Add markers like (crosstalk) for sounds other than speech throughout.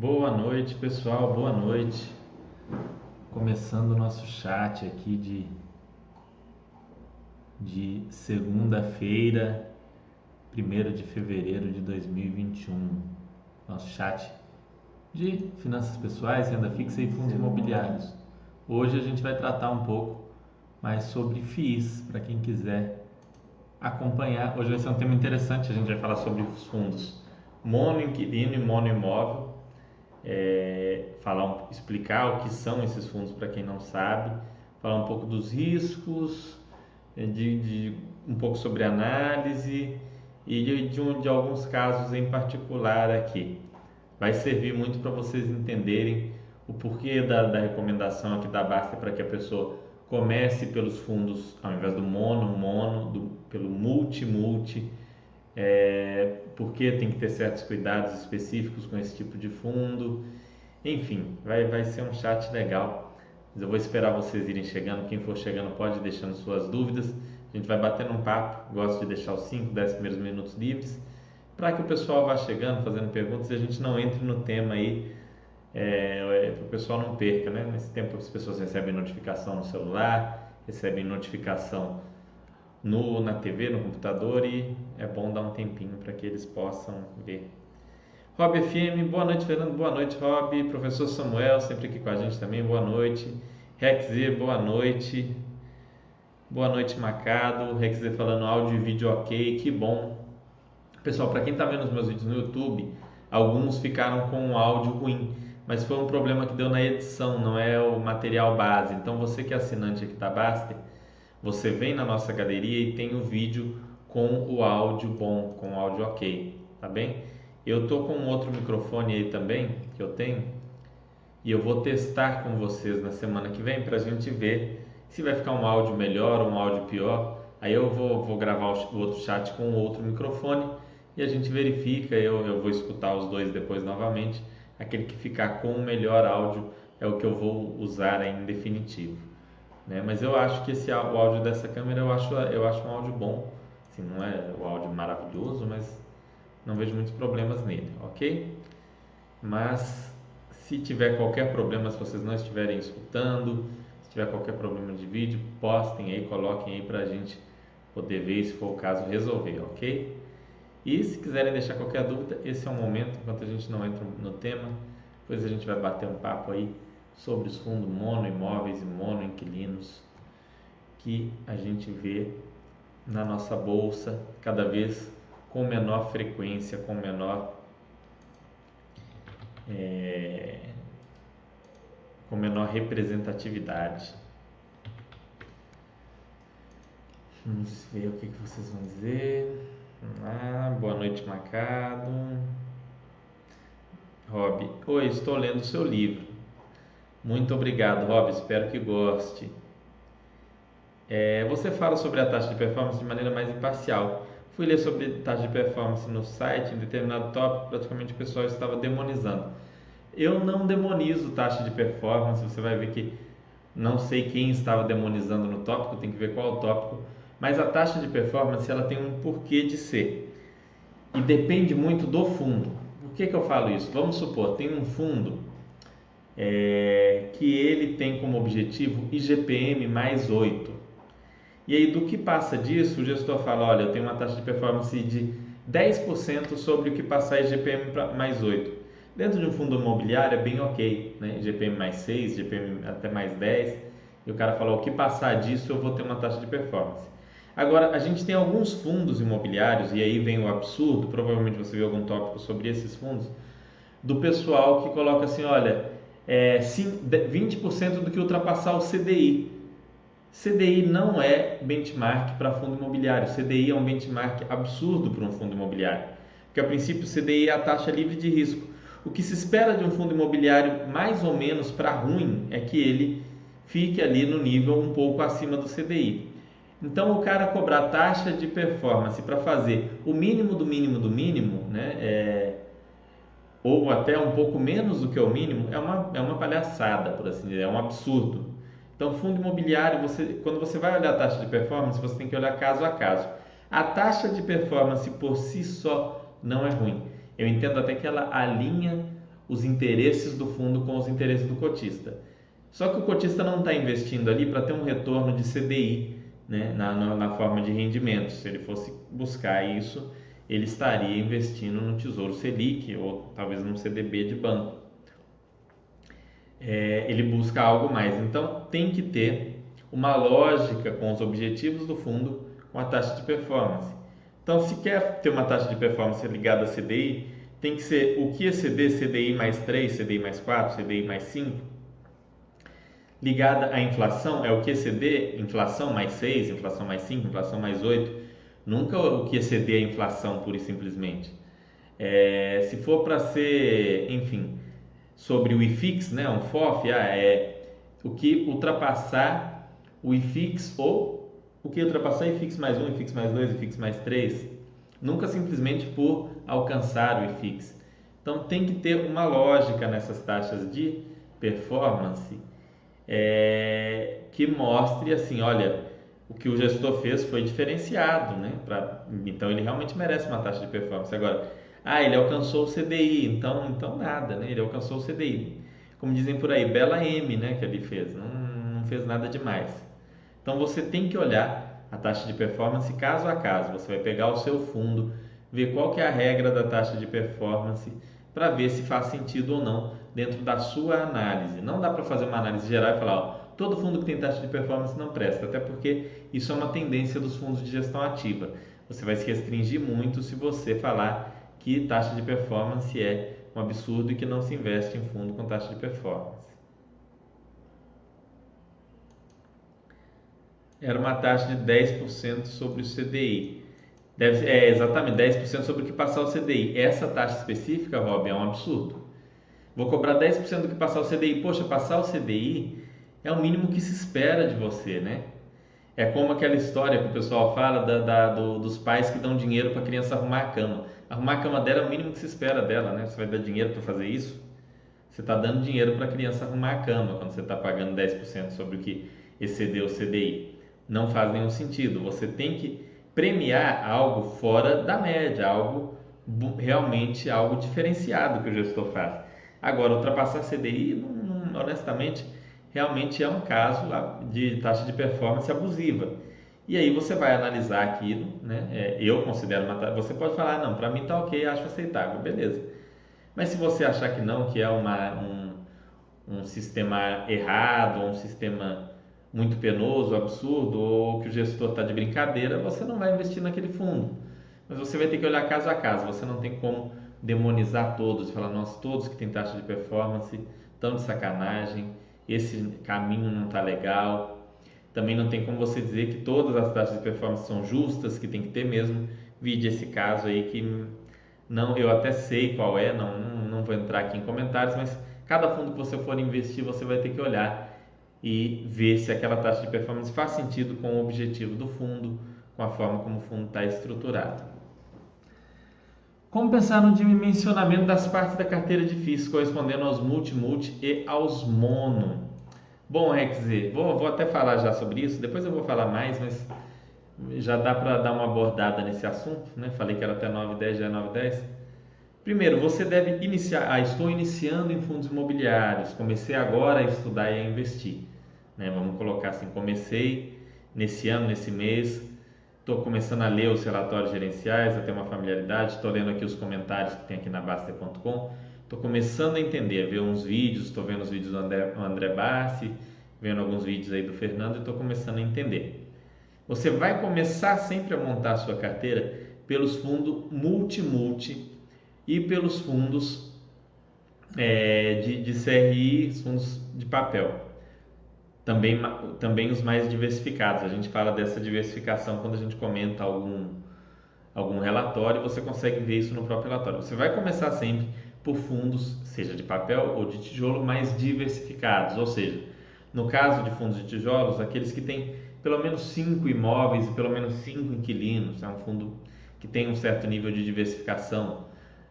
Boa noite, pessoal. Boa noite. Começando o nosso chat aqui de, de segunda-feira, 1 de fevereiro de 2021. Nosso chat de finanças pessoais, renda fixa e fundos imobiliários. Hoje a gente vai tratar um pouco mais sobre FIIs, para quem quiser acompanhar. Hoje vai ser um tema interessante, a gente vai falar sobre os fundos mono inquilino e mono imóvel é, falar, explicar o que são esses fundos para quem não sabe, falar um pouco dos riscos, é, de, de um pouco sobre análise e de, de, um, de alguns casos em particular aqui. Vai servir muito para vocês entenderem o porquê da, da recomendação aqui da Basta para que a pessoa comece pelos fundos, ao invés do mono, mono, do, pelo multi-multi, é, porque tem que ter certos cuidados específicos com esse tipo de fundo. Enfim, vai, vai ser um chat legal. Mas eu vou esperar vocês irem chegando. Quem for chegando pode ir deixando suas dúvidas. A gente vai batendo um papo. Gosto de deixar os 5, 10 primeiros minutos livres para que o pessoal vá chegando, fazendo perguntas e a gente não entre no tema aí, é, é, para o pessoal não perca, né? Nesse tempo as pessoas recebem notificação no celular, recebem notificação no, na TV, no computador e é bom dar um tempinho para que eles possam ver. Rob FM, boa noite, Fernando, boa noite, Rob. Professor Samuel, sempre aqui com a gente também, boa noite. Rex Z, boa noite. Boa noite, Macado. Rex Z falando áudio e vídeo ok, que bom. Pessoal, para quem está vendo os meus vídeos no YouTube, alguns ficaram com um áudio ruim, mas foi um problema que deu na edição, não é o material base. Então, você que é assinante aqui da Baster, você vem na nossa galeria e tem o vídeo com o áudio bom, com o áudio ok, tá bem? Eu tô com outro microfone aí também que eu tenho e eu vou testar com vocês na semana que vem para a gente ver se vai ficar um áudio melhor ou um áudio pior. Aí eu vou, vou gravar o outro chat com outro microfone e a gente verifica. Eu, eu vou escutar os dois depois novamente. Aquele que ficar com o melhor áudio é o que eu vou usar em definitivo. Né? Mas eu acho que esse, o áudio dessa câmera eu acho, eu acho um áudio bom. Assim, não é o áudio maravilhoso, mas não vejo muitos problemas nele, ok? Mas se tiver qualquer problema, se vocês não estiverem escutando, se tiver qualquer problema de vídeo, postem aí, coloquem aí para a gente poder ver se for o caso resolver, ok? E se quiserem deixar qualquer dúvida, esse é o momento, enquanto a gente não entra no tema, depois a gente vai bater um papo aí sobre os fundos mono imóveis e mono inquilinos que a gente vê na nossa bolsa cada vez com menor frequência, com menor é, com menor representatividade. Vamos ver o que, que vocês vão dizer. Ah, boa noite, Macado. Rob, oi, estou lendo o seu livro. Muito obrigado, Rob. Espero que goste. É, você fala sobre a taxa de performance de maneira mais imparcial. Fui ler sobre taxa de performance no site, em determinado tópico, praticamente o pessoal estava demonizando. Eu não demonizo taxa de performance, você vai ver que não sei quem estava demonizando no tópico, tem que ver qual é o tópico, mas a taxa de performance ela tem um porquê de ser e depende muito do fundo. Por que, que eu falo isso? Vamos supor, tem um fundo é, que ele tem como objetivo IGPM mais 8. E aí, do que passa disso, o gestor fala: olha, eu tenho uma taxa de performance de 10% sobre o que passar IGPM mais 8. Dentro de um fundo imobiliário é bem ok, né? IGPM mais 6, IGPM até mais 10. E o cara falou: o que passar disso eu vou ter uma taxa de performance. Agora, a gente tem alguns fundos imobiliários, e aí vem o absurdo, provavelmente você viu algum tópico sobre esses fundos, do pessoal que coloca assim: olha, é, 20% do que ultrapassar o CDI. CDI não é benchmark para fundo imobiliário. CDI é um benchmark absurdo para um fundo imobiliário. Porque a princípio CDI é a taxa livre de risco. O que se espera de um fundo imobiliário, mais ou menos para ruim, é que ele fique ali no nível um pouco acima do CDI. Então, o cara cobrar taxa de performance para fazer o mínimo do mínimo do mínimo, né, é, ou até um pouco menos do que o mínimo, é uma, é uma palhaçada, por assim dizer, é um absurdo. Então, fundo imobiliário, você, quando você vai olhar a taxa de performance, você tem que olhar caso a caso. A taxa de performance por si só não é ruim. Eu entendo até que ela alinha os interesses do fundo com os interesses do cotista. Só que o cotista não está investindo ali para ter um retorno de CDI né, na, na, na, forma de rendimento. Se ele fosse buscar isso, ele estaria investindo no Tesouro Selic ou talvez num CDB de banco. É, ele busca algo mais. Então tem que ter uma lógica com os objetivos do fundo com a taxa de performance. Então, se quer ter uma taxa de performance ligada a CDI, tem que ser o que exceder CDI mais 3, CDI mais 4, CDI mais 5, ligada à inflação, é o que exceder inflação mais 6, inflação mais 5, inflação mais 8, nunca o que exceder a inflação pura e simplesmente. É, se for para ser, enfim, sobre o IFIX, né, um FOF, ah, é o que ultrapassar o IFIX ou o que ultrapassar IFIX mais 1, IFIX mais 2, IFIX mais 3, nunca simplesmente por alcançar o IFIX. Então tem que ter uma lógica nessas taxas de performance é, que mostre assim, olha, o que o gestor fez foi diferenciado, né? Pra, então ele realmente merece uma taxa de performance. Agora, ah, ele alcançou o CDI, então, então nada, né? Ele alcançou o CDI. Como dizem por aí, bela M, né? Que ele fez, não, não fez nada demais. Então você tem que olhar a taxa de performance caso a caso. Você vai pegar o seu fundo, ver qual que é a regra da taxa de performance para ver se faz sentido ou não dentro da sua análise. Não dá para fazer uma análise geral e falar, ó, todo fundo que tem taxa de performance não presta, até porque isso é uma tendência dos fundos de gestão ativa. Você vai se restringir muito se você falar que taxa de performance é um absurdo e que não se investe em fundo com taxa de performance. Era uma taxa de 10% sobre o CDI. Deve, é exatamente 10% sobre o que passar o CDI. Essa taxa específica, Rob, é um absurdo. Vou cobrar 10% do que passar o CDI. Poxa, passar o CDI é o mínimo que se espera de você, né? É como aquela história que o pessoal fala da, da, do, dos pais que dão dinheiro para a criança arrumar a cama. Arrumar a cama dela é o mínimo que se espera dela, né? Você vai dar dinheiro para fazer isso? Você está dando dinheiro para a criança arrumar a cama quando você está pagando 10% sobre o que excedeu o CDI. Não faz nenhum sentido. Você tem que premiar algo fora da média, algo realmente algo diferenciado que o gestor faz. Agora, ultrapassar CDI, honestamente, realmente é um caso de taxa de performance abusiva. E aí você vai analisar aquilo, né? É, eu considero uma Você pode falar, não, para mim tá ok, acho aceitável, beleza. Mas se você achar que não, que é uma, um, um sistema errado, um sistema muito penoso, absurdo, ou que o gestor está de brincadeira, você não vai investir naquele fundo. Mas você vai ter que olhar caso a caso, você não tem como demonizar todos falar, nossa, todos que têm taxa de performance estão de sacanagem, esse caminho não está legal. Também não tem como você dizer que todas as taxas de performance são justas, que tem que ter mesmo. Vide esse caso aí que não, eu até sei qual é, não, não, vou entrar aqui em comentários, mas cada fundo que você for investir, você vai ter que olhar e ver se aquela taxa de performance faz sentido com o objetivo do fundo, com a forma como o fundo está estruturado. Como pensar no dimensionamento das partes da carteira de FIIs correspondendo aos multi-multi e aos mono? Bom, Rex, vou, vou até falar já sobre isso, depois eu vou falar mais, mas já dá para dar uma abordada nesse assunto, né? Falei que era até 9 10, já é 9 10. Primeiro, você deve iniciar, ah, estou iniciando em fundos imobiliários, comecei agora a estudar e a investir. Né? Vamos colocar assim, comecei nesse ano, nesse mês, Estou começando a ler os relatórios gerenciais, a ter uma familiaridade, estou lendo aqui os comentários que tem aqui na Baster.com. Estou começando a entender, ver uns vídeos, estou vendo os vídeos do André, do André Bassi, vendo alguns vídeos aí do Fernando e estou começando a entender. Você vai começar sempre a montar a sua carteira pelos fundos multi-multi e pelos fundos é, de, de CRI, fundos de papel também, também os mais diversificados. A gente fala dessa diversificação quando a gente comenta algum, algum relatório, você consegue ver isso no próprio relatório. Você vai começar sempre por fundos, seja de papel ou de tijolo, mais diversificados, ou seja, no caso de fundos de tijolos, aqueles que têm pelo menos cinco imóveis e pelo menos cinco inquilinos, é um fundo que tem um certo nível de diversificação.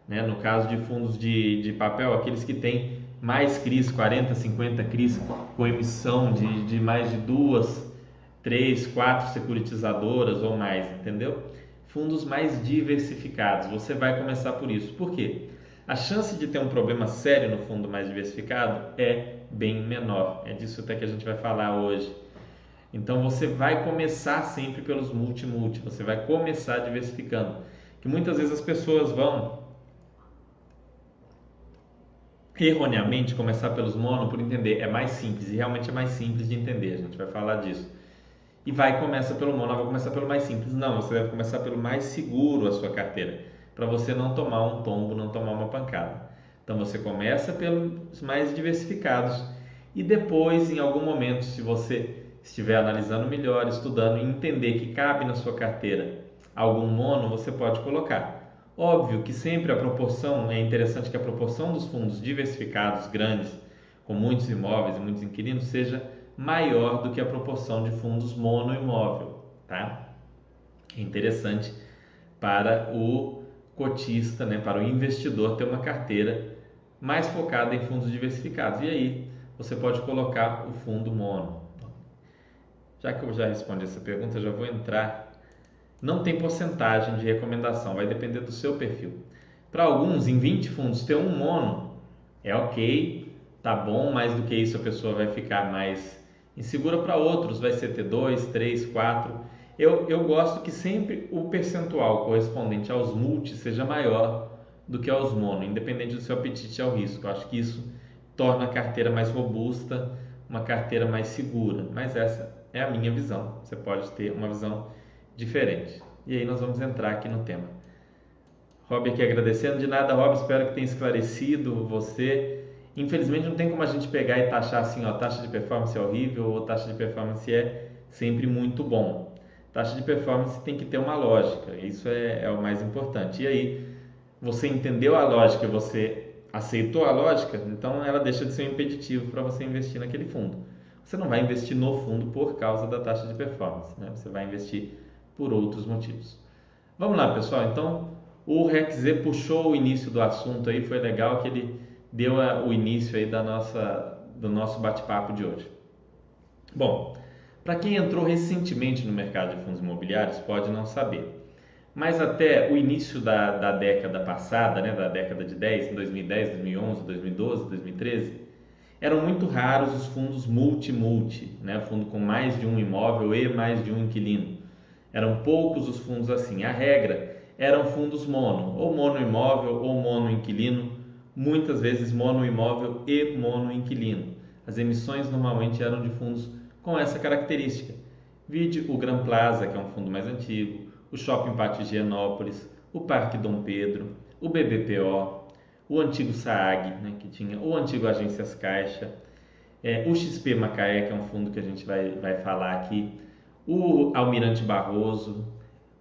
Né? No caso de fundos de, de papel, aqueles que têm mais CRIs, 40, 50 CRIs com emissão de, de mais de duas, três, quatro securitizadoras ou mais, entendeu? Fundos mais diversificados. Você vai começar por isso. Por quê? a chance de ter um problema sério no fundo mais diversificado é bem menor. É disso até que a gente vai falar hoje. Então você vai começar sempre pelos multi-multi, você vai começar diversificando. Que muitas vezes as pessoas vão erroneamente começar pelos mono por entender é mais simples e realmente é mais simples de entender. A gente vai falar disso. E vai começa pelo mono, vai começar pelo mais simples. Não, você deve começar pelo mais seguro a sua carteira, para você não tomar um tombo, não tomar uma pancada. Então você começa pelos mais diversificados e depois, em algum momento, se você estiver analisando melhor, estudando e entender que cabe na sua carteira algum mono, você pode colocar. Óbvio que sempre a proporção, é interessante que a proporção dos fundos diversificados grandes, com muitos imóveis e muitos inquilinos, seja maior do que a proporção de fundos monoimóvel, tá? É interessante para o cotista, né, para o investidor ter uma carteira mais focada em fundos diversificados. E aí você pode colocar o fundo mono. Já que eu já respondi essa pergunta, já vou entrar não tem porcentagem de recomendação, vai depender do seu perfil. Para alguns, em 20 fundos, ter um mono é ok, tá bom, mais do que isso a pessoa vai ficar mais insegura. Para outros, vai ser ter 2, 3, 4. Eu, eu gosto que sempre o percentual correspondente aos multi seja maior do que aos mono, independente do seu apetite ao risco. Eu acho que isso torna a carteira mais robusta, uma carteira mais segura. Mas essa é a minha visão. Você pode ter uma visão diferente. E aí nós vamos entrar aqui no tema. Rob aqui agradecendo. De nada, Rob, espero que tenha esclarecido você. Infelizmente não tem como a gente pegar e taxar assim, ó, taxa de performance é horrível ou taxa de performance é sempre muito bom. Taxa de performance tem que ter uma lógica, isso é, é o mais importante. E aí, você entendeu a lógica, você aceitou a lógica, então ela deixa de ser um impeditivo para você investir naquele fundo. Você não vai investir no fundo por causa da taxa de performance, né? você vai investir por outros motivos. Vamos lá, pessoal. Então, o RecZ puxou o início do assunto aí, foi legal que ele deu a, o início aí da nossa, do nosso bate-papo de hoje. Bom, para quem entrou recentemente no mercado de fundos imobiliários, pode não saber. Mas até o início da, da década passada, né, da década de 10, 2010, 2011, 2012, 2013, eram muito raros os fundos multi-multi, né, fundo com mais de um imóvel e mais de um inquilino. Eram poucos os fundos assim. A regra eram fundos mono, ou mono imóvel ou mono inquilino, muitas vezes mono imóvel e mono inquilino. As emissões normalmente eram de fundos com essa característica. Vide o Gran Plaza, que é um fundo mais antigo, o Shopping Pátio Higienópolis, o Parque Dom Pedro, o BBPO, o antigo SAAG, né, que tinha o antigo Agências Caixa, é, o XP Macaé, que é um fundo que a gente vai, vai falar aqui, o Almirante Barroso,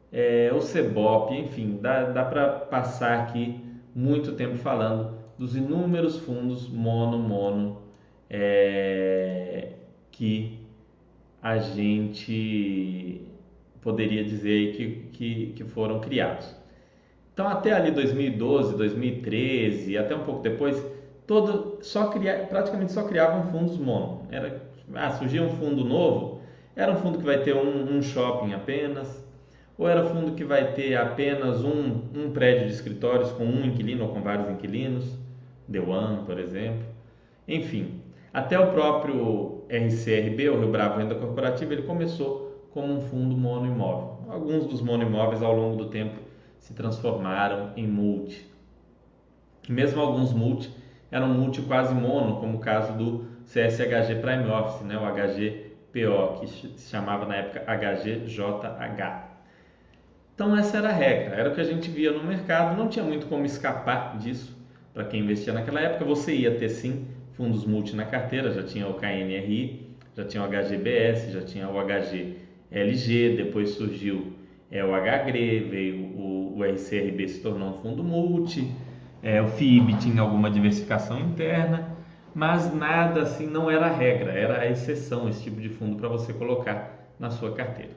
é, o Cebop, enfim, dá, dá para passar aqui muito tempo falando dos inúmeros fundos mono-mono é, que a gente poderia dizer que, que, que foram criados. Então, até ali 2012, 2013, até um pouco depois, todo, só cria, praticamente só criavam fundos mono. Era, ah, surgia um fundo novo, era um fundo que vai ter um, um shopping apenas, ou era um fundo que vai ter apenas um, um prédio de escritórios com um inquilino ou com vários inquilinos, The One, por exemplo. Enfim, até o próprio RCRB, o Rio Bravo Renda Corporativa, ele começou como um fundo monoimóvel. Alguns dos monoimóveis ao longo do tempo se transformaram em multi. Mesmo alguns multi eram multi quase mono, como o caso do CSHG Prime Office, né, o HG PO, que se chamava na época HGJH. Então essa era a regra, era o que a gente via no mercado, não tinha muito como escapar disso. Para quem investia naquela época, você ia ter sim fundos multi na carteira, já tinha o KNRI, já tinha o HGBS, já tinha o HGLG, depois surgiu é, o HGRE, veio o, o RCRB se tornou um fundo multi, é, o FIB tinha alguma diversificação interna mas nada assim não era a regra, era a exceção esse tipo de fundo para você colocar na sua carteira.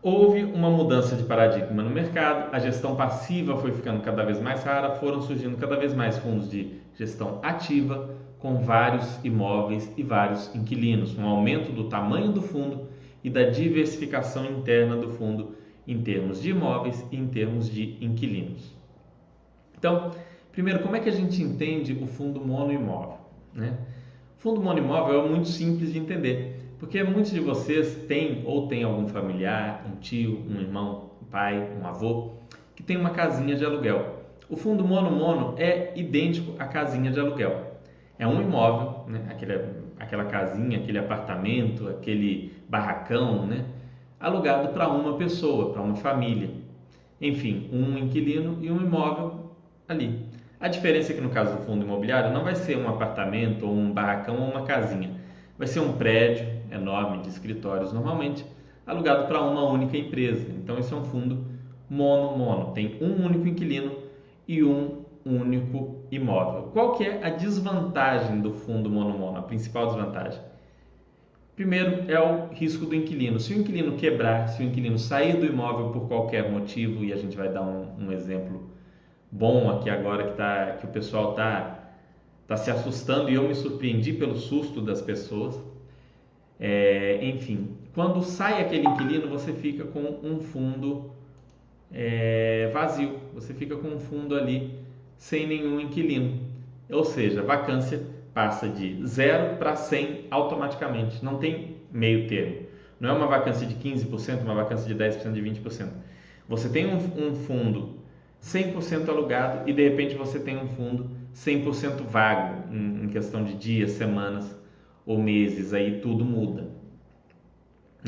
Houve uma mudança de paradigma no mercado, a gestão passiva foi ficando cada vez mais rara, foram surgindo cada vez mais fundos de gestão ativa com vários imóveis e vários inquilinos, um aumento do tamanho do fundo e da diversificação interna do fundo em termos de imóveis e em termos de inquilinos. Então, primeiro, como é que a gente entende o fundo monoimóvel? Né? O fundo monoimóvel é muito simples de entender, porque muitos de vocês têm ou têm algum familiar, um tio, um irmão, um pai, um avô, que tem uma casinha de aluguel. O fundo mono-mono é idêntico à casinha de aluguel. É um imóvel, né? Aquele, aquela casinha, aquele apartamento, aquele barracão, né? alugado para uma pessoa, para uma família. Enfim, um inquilino e um imóvel ali. A diferença é que no caso do fundo imobiliário não vai ser um apartamento ou um barracão ou uma casinha. Vai ser um prédio enorme de escritórios normalmente, alugado para uma única empresa. Então isso é um fundo mono-mono. Tem um único inquilino e um único imóvel. Qual que é a desvantagem do fundo mono-mono? A principal desvantagem? Primeiro é o risco do inquilino. Se o inquilino quebrar, se o inquilino sair do imóvel por qualquer motivo, e a gente vai dar um, um exemplo bom aqui agora que, tá, que o pessoal está tá se assustando e eu me surpreendi pelo susto das pessoas. É, enfim, quando sai aquele inquilino, você fica com um fundo é, vazio, você fica com um fundo ali sem nenhum inquilino. Ou seja, a vacância passa de 0 para 100 automaticamente, não tem meio termo. Não é uma vacância de 15%, uma vacância de 10%, de 20%. Você tem um, um fundo 100% alugado e de repente você tem um fundo 100% vago em, questão de dias, semanas ou meses, aí tudo muda.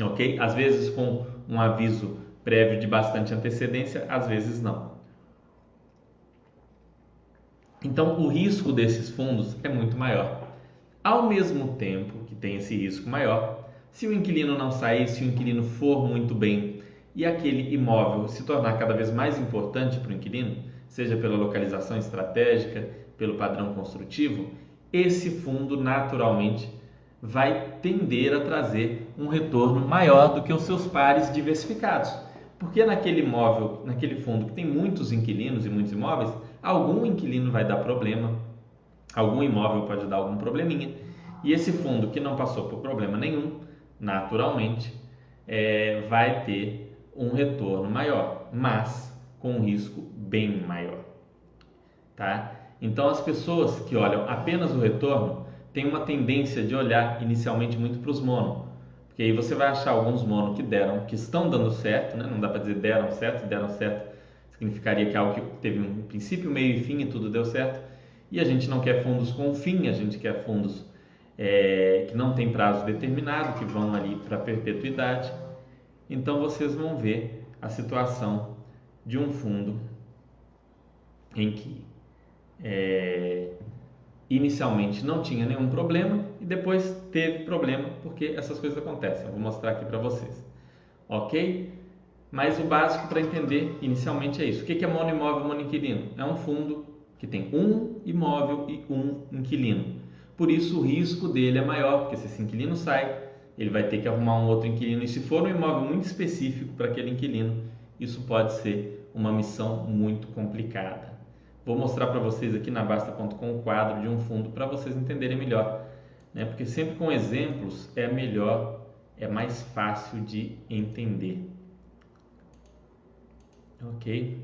Ok? Às vezes com um aviso prévio de bastante antecedência, às vezes não. Então, o risco desses fundos é muito maior. Ao mesmo tempo que tem esse risco maior, se o inquilino não sair, se o inquilino for muito bem e aquele imóvel se tornar cada vez mais importante para o inquilino, seja pela localização estratégica, pelo padrão construtivo, esse fundo naturalmente vai tender a trazer um retorno maior do que os seus pares diversificados. Porque naquele imóvel, naquele fundo que tem muitos inquilinos e muitos imóveis, algum inquilino vai dar problema, algum imóvel pode dar algum probleminha, e esse fundo que não passou por problema nenhum, naturalmente, é, vai ter um retorno maior, mas com um risco bem maior. Tá? Então, as pessoas que olham apenas o retorno têm uma tendência de olhar inicialmente muito para os mono, porque aí você vai achar alguns mono que deram, que estão dando certo, né? não dá para dizer deram certo, deram certo significaria que é algo que teve um princípio, meio e fim e tudo deu certo. E a gente não quer fundos com fim, a gente quer fundos é, que não tem prazo determinado, que vão ali para perpetuidade. Então vocês vão ver a situação de um fundo em que é, inicialmente não tinha nenhum problema e depois teve problema porque essas coisas acontecem. Eu vou mostrar aqui para vocês. Ok? Mas o básico para entender inicialmente é isso. O que é monoimóvel monoinquilino? É um fundo que tem um imóvel e um inquilino. Por isso o risco dele é maior, porque se esse inquilino sai, ele vai ter que arrumar um outro inquilino. E se for um imóvel muito específico para aquele inquilino, isso pode ser uma missão muito complicada. Vou mostrar para vocês aqui na Basta.com o quadro de um fundo para vocês entenderem melhor. Né? Porque sempre com exemplos é melhor, é mais fácil de entender. Ok.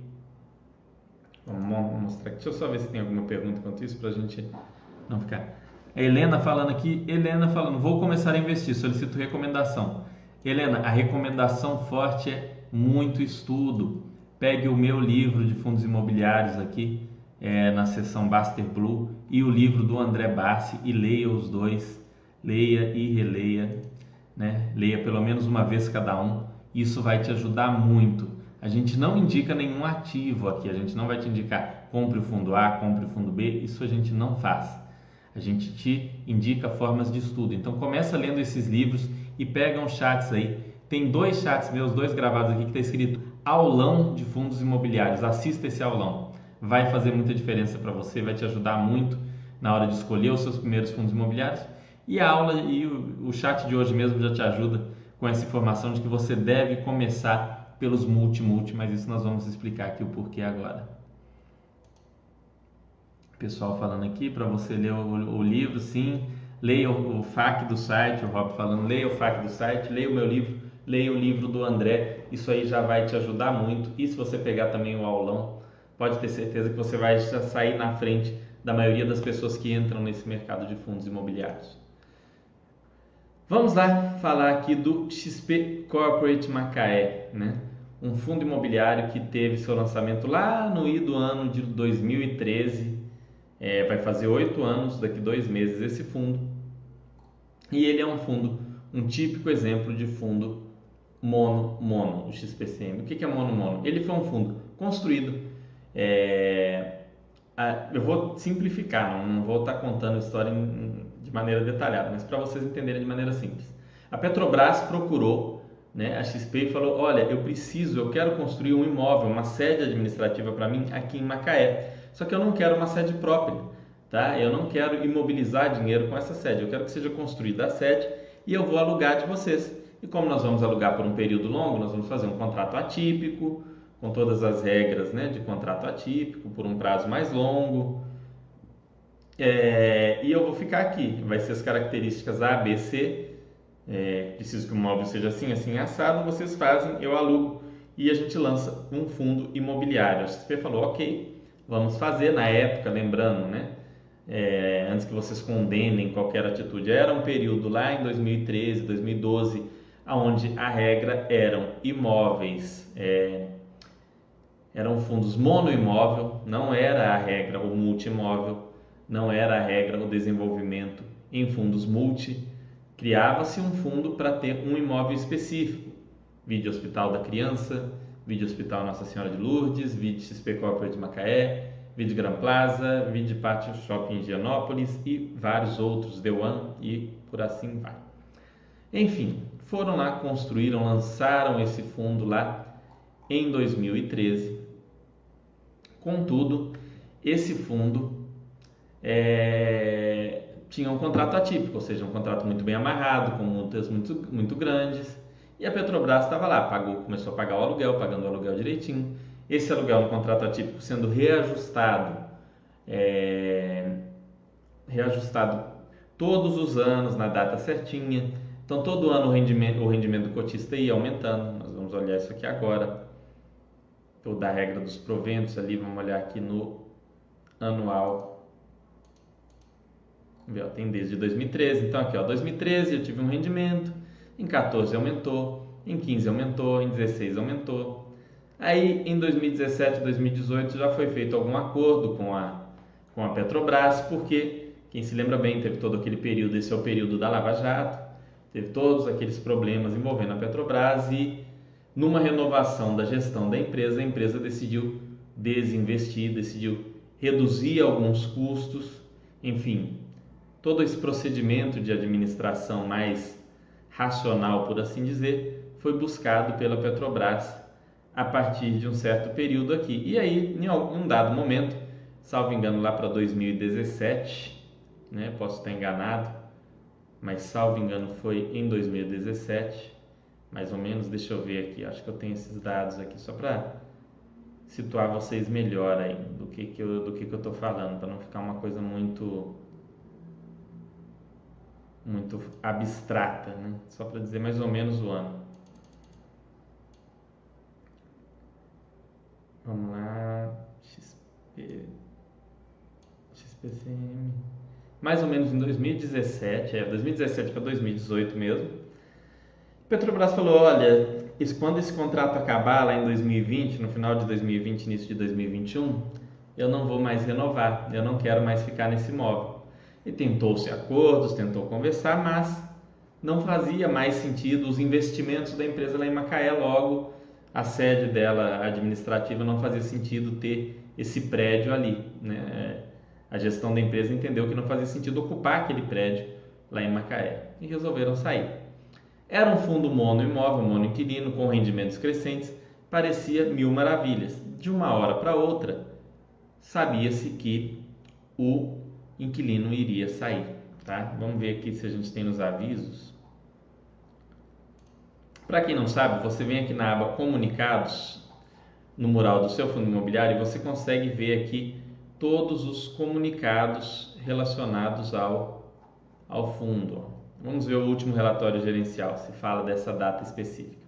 Vamos mostrar aqui. Deixa eu só ver se tem alguma pergunta quanto isso para a gente não ficar. A Helena falando aqui. Helena falando, vou começar a investir, solicito recomendação. Helena, a recomendação forte é muito estudo. Pegue o meu livro de fundos imobiliários aqui é, na seção Baster Blue e o livro do André Bassi e leia os dois. Leia e releia. Né? Leia pelo menos uma vez cada um. Isso vai te ajudar muito a gente não indica nenhum ativo aqui, a gente não vai te indicar compre o fundo A, compre o fundo B, isso a gente não faz. A gente te indica formas de estudo. Então começa lendo esses livros e pega uns chats aí. Tem dois chats meus, dois gravados aqui que está escrito aulão de fundos imobiliários. Assista esse aulão. Vai fazer muita diferença para você, vai te ajudar muito na hora de escolher os seus primeiros fundos imobiliários. E a aula e o, o chat de hoje mesmo já te ajuda com essa informação de que você deve começar pelos multi-multi, mas isso nós vamos explicar aqui o porquê agora. Pessoal falando aqui para você ler o, o, livro, sim, leia o, o FAQ do site, o Rob falando, leia o FAQ do site, leia o meu livro, leia o livro do André, isso aí já vai te ajudar muito. E se você pegar também o aulão pode ter certeza que você vai sair na frente da maioria das pessoas que entram nesse mercado de fundos imobiliários. Vamos lá falar aqui do XP Corporate Macaé, né? um fundo imobiliário que teve seu lançamento lá no do ano de 2013, é, vai fazer oito anos, daqui dois meses esse fundo, e ele é um fundo, um típico exemplo de fundo mono mono, o XPCM. O que é mono mono? Ele foi um fundo construído é, a, eu vou simplificar, não, não vou estar contando a história em, de maneira detalhada, mas para vocês entenderem de maneira simples. A Petrobras procurou né, a XP e falou: Olha, eu preciso, eu quero construir um imóvel, uma sede administrativa para mim aqui em Macaé. Só que eu não quero uma sede própria, tá? Eu não quero imobilizar dinheiro com essa sede. Eu quero que seja construída a sede e eu vou alugar de vocês. E como nós vamos alugar por um período longo, nós vamos fazer um contrato atípico, com todas as regras né, de contrato atípico, por um prazo mais longo. É, e eu vou ficar aqui, vai ser as características A, B, C. É, preciso que o móvel seja assim, assim, assado. Vocês fazem, eu alugo e a gente lança um fundo imobiliário. A XP falou, ok, vamos fazer. Na época, lembrando, né? É, antes que vocês condenem qualquer atitude, era um período lá em 2013, 2012, onde a regra eram imóveis é, eram fundos monoimóvel, não era a regra o multimóvel, não era a regra o desenvolvimento em fundos multi. Criava-se um fundo para ter um imóvel específico, vídeo Hospital da Criança, vídeo Hospital Nossa Senhora de Lourdes, vídeo XP Corporate de Macaé, vídeo Gran Plaza, vídeo Pátio Shopping Gianópolis e vários outros, The One e por assim vai. Enfim, foram lá, construíram, lançaram esse fundo lá em 2013 Contudo, esse fundo é, tinha um contrato atípico, ou seja, um contrato muito bem amarrado, com multas muito, muito grandes. E a Petrobras estava lá, pagou, começou a pagar o aluguel, pagando o aluguel direitinho. Esse aluguel no contrato atípico sendo reajustado, é, reajustado todos os anos na data certinha. Então todo ano o rendimento, o rendimento do cotista ia aumentando. Nós vamos olhar isso aqui agora ou da regra dos proventos ali, vamos olhar aqui no anual. Tem desde 2013, então aqui ó, 2013 eu tive um rendimento, em 14 aumentou, em 15 aumentou, em 16 aumentou. Aí em 2017, 2018 já foi feito algum acordo com a com a Petrobras, porque quem se lembra bem, teve todo aquele período, esse é o período da Lava Jato, teve todos aqueles problemas envolvendo a Petrobras e numa renovação da gestão da empresa, a empresa decidiu desinvestir, decidiu reduzir alguns custos, enfim, todo esse procedimento de administração mais racional, por assim dizer, foi buscado pela Petrobras a partir de um certo período aqui. E aí, em um dado momento, salvo engano, lá para 2017, né, posso estar enganado, mas salvo engano foi em 2017, mais ou menos, deixa eu ver aqui, acho que eu tenho esses dados aqui só para situar vocês melhor aí do que, que eu do que, que eu estou falando, para não ficar uma coisa muito muito abstrata, né? Só para dizer mais ou menos o ano. Vamos lá, XP, XPCM, mais ou menos em 2017, é 2017 para 2018 mesmo Petrobras falou: olha, quando esse contrato acabar lá em 2020, no final de 2020, início de 2021, eu não vou mais renovar, eu não quero mais ficar nesse imóvel. E tentou-se acordos, tentou conversar, mas não fazia mais sentido os investimentos da empresa lá em Macaé, logo a sede dela administrativa não fazia sentido ter esse prédio ali. Né? A gestão da empresa entendeu que não fazia sentido ocupar aquele prédio lá em Macaé e resolveram sair. Era um fundo mono imóvel, mono inquilino, com rendimentos crescentes, parecia mil maravilhas. De uma hora para outra, sabia-se que o inquilino iria sair. Tá? Vamos ver aqui se a gente tem nos avisos. Para quem não sabe, você vem aqui na aba Comunicados, no mural do seu fundo imobiliário, e você consegue ver aqui todos os comunicados relacionados ao, ao fundo. Vamos ver o último relatório gerencial, se fala dessa data específica.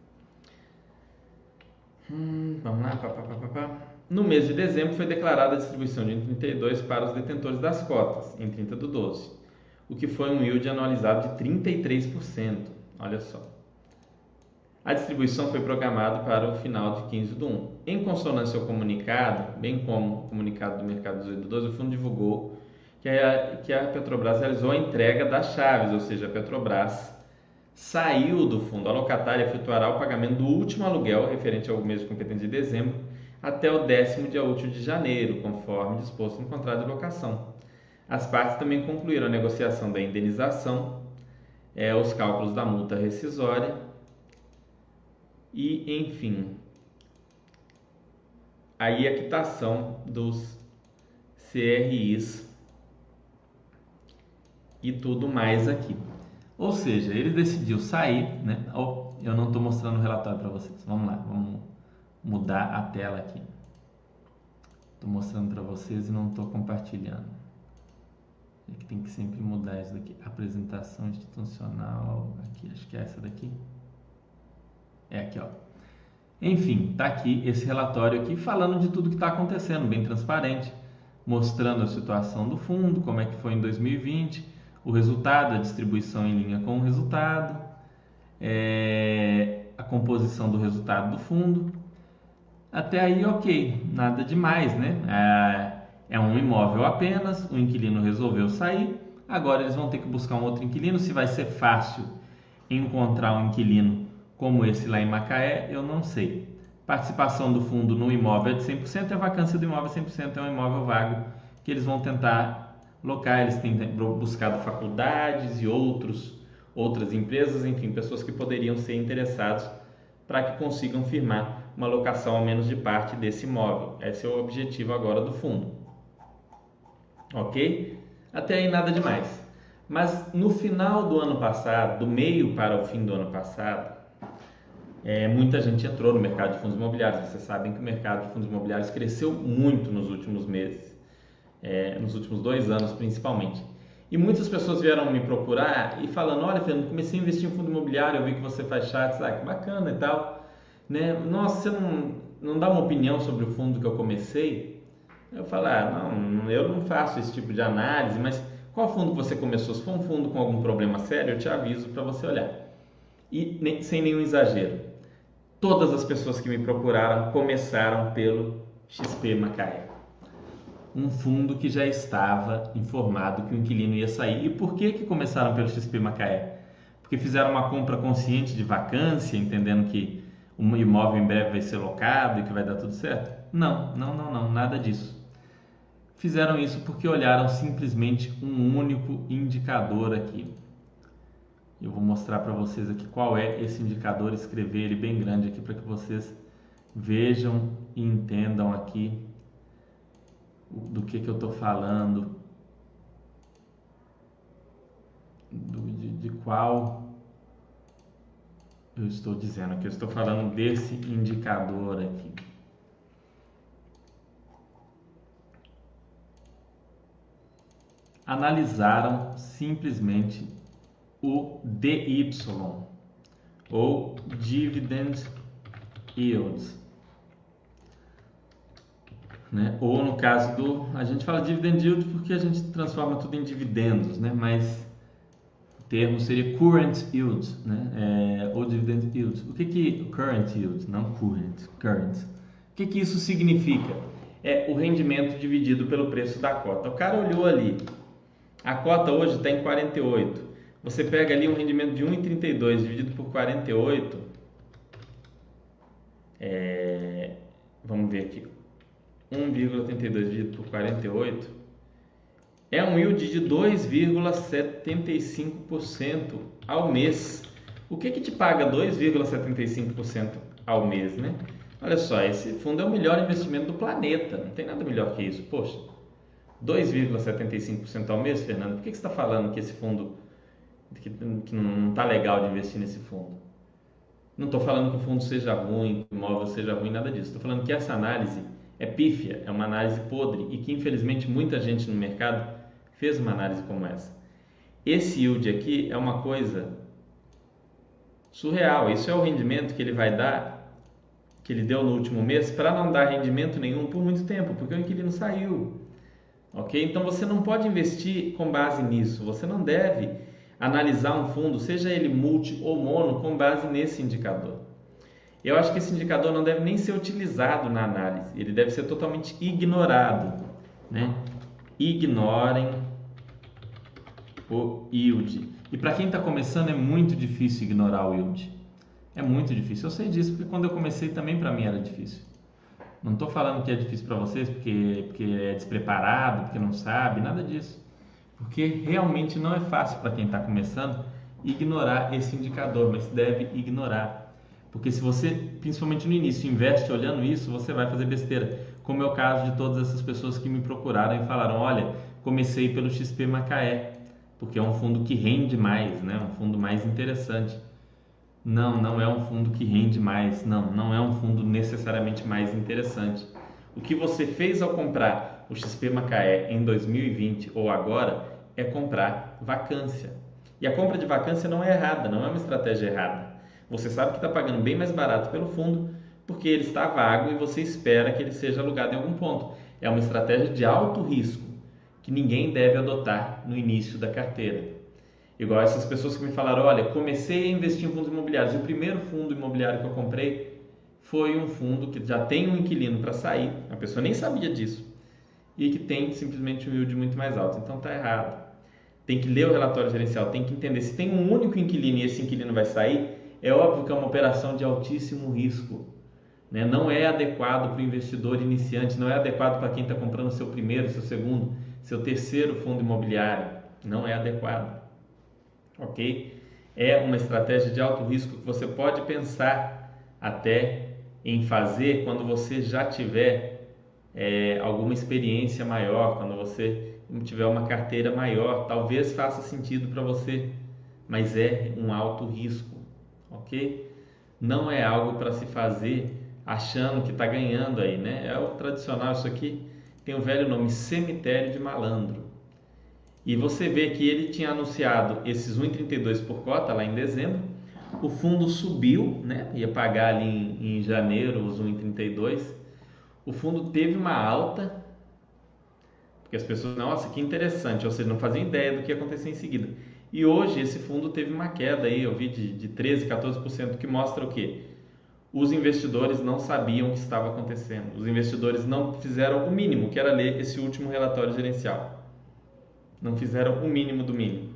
Hum, vamos lá, pá, pá, pá, pá, no mês de dezembro foi declarada a distribuição de 32 para os detentores das cotas, em 30 do 12, o que foi um yield anualizado de 33%. Olha só. A distribuição foi programada para o final de 15 do 1. Em consonância ao comunicado, bem como o comunicado do mercado 18 do 12, o fundo divulgou que a, que a Petrobras realizou a entrega das chaves, ou seja, a Petrobras saiu do fundo. A locatária efetuará o pagamento do último aluguel referente ao mês de competência de dezembro até o décimo dia útil de janeiro, conforme disposto no contrato de locação. As partes também concluíram a negociação da indenização, é, os cálculos da multa rescisória e, enfim, aí a quitação dos CRIs e tudo mais aqui. Ou seja, ele decidiu sair, né? Eu não estou mostrando o relatório para vocês. Vamos lá, vamos mudar a tela aqui. Estou mostrando para vocês e não estou compartilhando. É que tem que sempre mudar isso daqui. Apresentação institucional. Aqui, acho que é essa daqui. É aqui, ó. Enfim, tá aqui esse relatório aqui falando de tudo que está acontecendo, bem transparente, mostrando a situação do fundo, como é que foi em 2020, o resultado, a distribuição em linha com o resultado, é, a composição do resultado do fundo até aí, ok, nada demais, né? É, é um imóvel apenas, o inquilino resolveu sair, agora eles vão ter que buscar um outro inquilino. Se vai ser fácil encontrar um inquilino como esse lá em Macaé, eu não sei. Participação do fundo no imóvel é de 100%, a vacância do imóvel é 100%, é um imóvel vago que eles vão tentar locar. Eles têm buscado faculdades e outros, outras empresas, enfim, pessoas que poderiam ser interessados para que consigam firmar uma locação ao menos de parte desse imóvel. Esse é o objetivo agora do fundo. Ok? Até aí nada demais. Mas no final do ano passado, do meio para o fim do ano passado, é, muita gente entrou no mercado de fundos imobiliários. Vocês sabem que o mercado de fundos imobiliários cresceu muito nos últimos meses, é, nos últimos dois anos principalmente. E muitas pessoas vieram me procurar e falando: Olha, Fernando, comecei a investir em fundo imobiliário, eu vi que você faz chats, ah, que bacana e tal né? Nossa, você não, não dá uma opinião sobre o fundo que eu comecei? Eu falo, ah, não, eu não faço esse tipo de análise, mas qual fundo você começou? Se for um fundo com algum problema sério, eu te aviso para você olhar. E nem, sem nenhum exagero, todas as pessoas que me procuraram começaram pelo XP Macaé. Um fundo que já estava informado que o inquilino ia sair. E por que, que começaram pelo XP Macaé? Porque fizeram uma compra consciente de vacância, entendendo que um imóvel em breve vai ser locado e que vai dar tudo certo? Não, não, não, não, nada disso. Fizeram isso porque olharam simplesmente um único indicador aqui. Eu vou mostrar para vocês aqui qual é esse indicador, escrever ele bem grande aqui para que vocês vejam e entendam aqui do que, que eu estou falando, do, de, de qual eu estou dizendo que eu estou falando desse indicador aqui. Analisaram simplesmente o DY ou Dividend Yields. Né? Ou no caso do. A gente fala dividend yield porque a gente transforma tudo em dividendos, né? mas termo seria current yield, né? É, ou dividend yield. O que que current yield, não current, current. O que que isso significa? É o rendimento dividido pelo preço da cota. O cara olhou ali, a cota hoje está em 48. Você pega ali um rendimento de 1,32 dividido por 48, é, vamos ver aqui, 1,82 dividido por 48 é um yield de 2,75% ao mês. O que, que te paga 2,75% ao mês, né? Olha só, esse fundo é o melhor investimento do planeta, não tem nada melhor que isso. Poxa, 2,75% ao mês, Fernando, por que, que você está falando que esse fundo, que, que não está legal de investir nesse fundo? Não estou falando que o fundo seja ruim, que o imóvel seja ruim, nada disso. Estou falando que essa análise é pífia, é uma análise podre e que infelizmente muita gente no mercado fez uma análise como essa. Esse yield aqui é uma coisa surreal. Isso é o rendimento que ele vai dar que ele deu no último mês para não dar rendimento nenhum por muito tempo, porque o inquilino saiu. Ok? Então você não pode investir com base nisso. Você não deve analisar um fundo, seja ele multi ou mono, com base nesse indicador. Eu acho que esse indicador não deve nem ser utilizado na análise, ele deve ser totalmente ignorado. Né? Ignorem o yield. E para quem está começando é muito difícil ignorar o yield. É muito difícil. Eu sei disso porque quando eu comecei também para mim era difícil. Não estou falando que é difícil para vocês porque, porque é despreparado, porque não sabe, nada disso. Porque realmente não é fácil para quem está começando ignorar esse indicador, mas deve ignorar. Porque se você, principalmente no início, investe olhando isso, você vai fazer besteira. Como é o caso de todas essas pessoas que me procuraram e falaram: olha, comecei pelo XP Macaé, porque é um fundo que rende mais, né? um fundo mais interessante. Não, não é um fundo que rende mais, não, não é um fundo necessariamente mais interessante. O que você fez ao comprar o XP Macaé em 2020 ou agora é comprar vacância. E a compra de vacância não é errada, não é uma estratégia errada. Você sabe que está pagando bem mais barato pelo fundo porque ele está vago e você espera que ele seja alugado em algum ponto. É uma estratégia de alto risco que ninguém deve adotar no início da carteira. Igual essas pessoas que me falaram: olha, comecei a investir em fundos imobiliários o primeiro fundo imobiliário que eu comprei foi um fundo que já tem um inquilino para sair, a pessoa nem sabia disso, e que tem simplesmente um yield muito mais alto. Então está errado. Tem que ler o relatório gerencial, tem que entender se tem um único inquilino e esse inquilino vai sair, é óbvio que é uma operação de altíssimo risco. Né? Não é adequado para o investidor iniciante, não é adequado para quem está comprando seu primeiro, seu segundo seu terceiro fundo imobiliário não é adequado. Ok? É uma estratégia de alto risco que você pode pensar até em fazer quando você já tiver é, alguma experiência maior, quando você tiver uma carteira maior, talvez faça sentido para você, mas é um alto risco, ok? Não é algo para se fazer achando que está ganhando aí, né? É o tradicional isso aqui tem o velho nome Cemitério de Malandro. E você vê que ele tinha anunciado esses 1,32 por cota lá em dezembro. O fundo subiu, né? ia pagar ali em, em janeiro os 1,32. O fundo teve uma alta, porque as pessoas, nossa, que interessante, ou seja, não faziam ideia do que ia acontecer em seguida. E hoje esse fundo teve uma queda aí, eu vi de, de 13, 14%, que mostra o quê? Os investidores não sabiam o que estava acontecendo. Os investidores não fizeram o mínimo, que era ler esse último relatório gerencial. Não fizeram o mínimo do mínimo.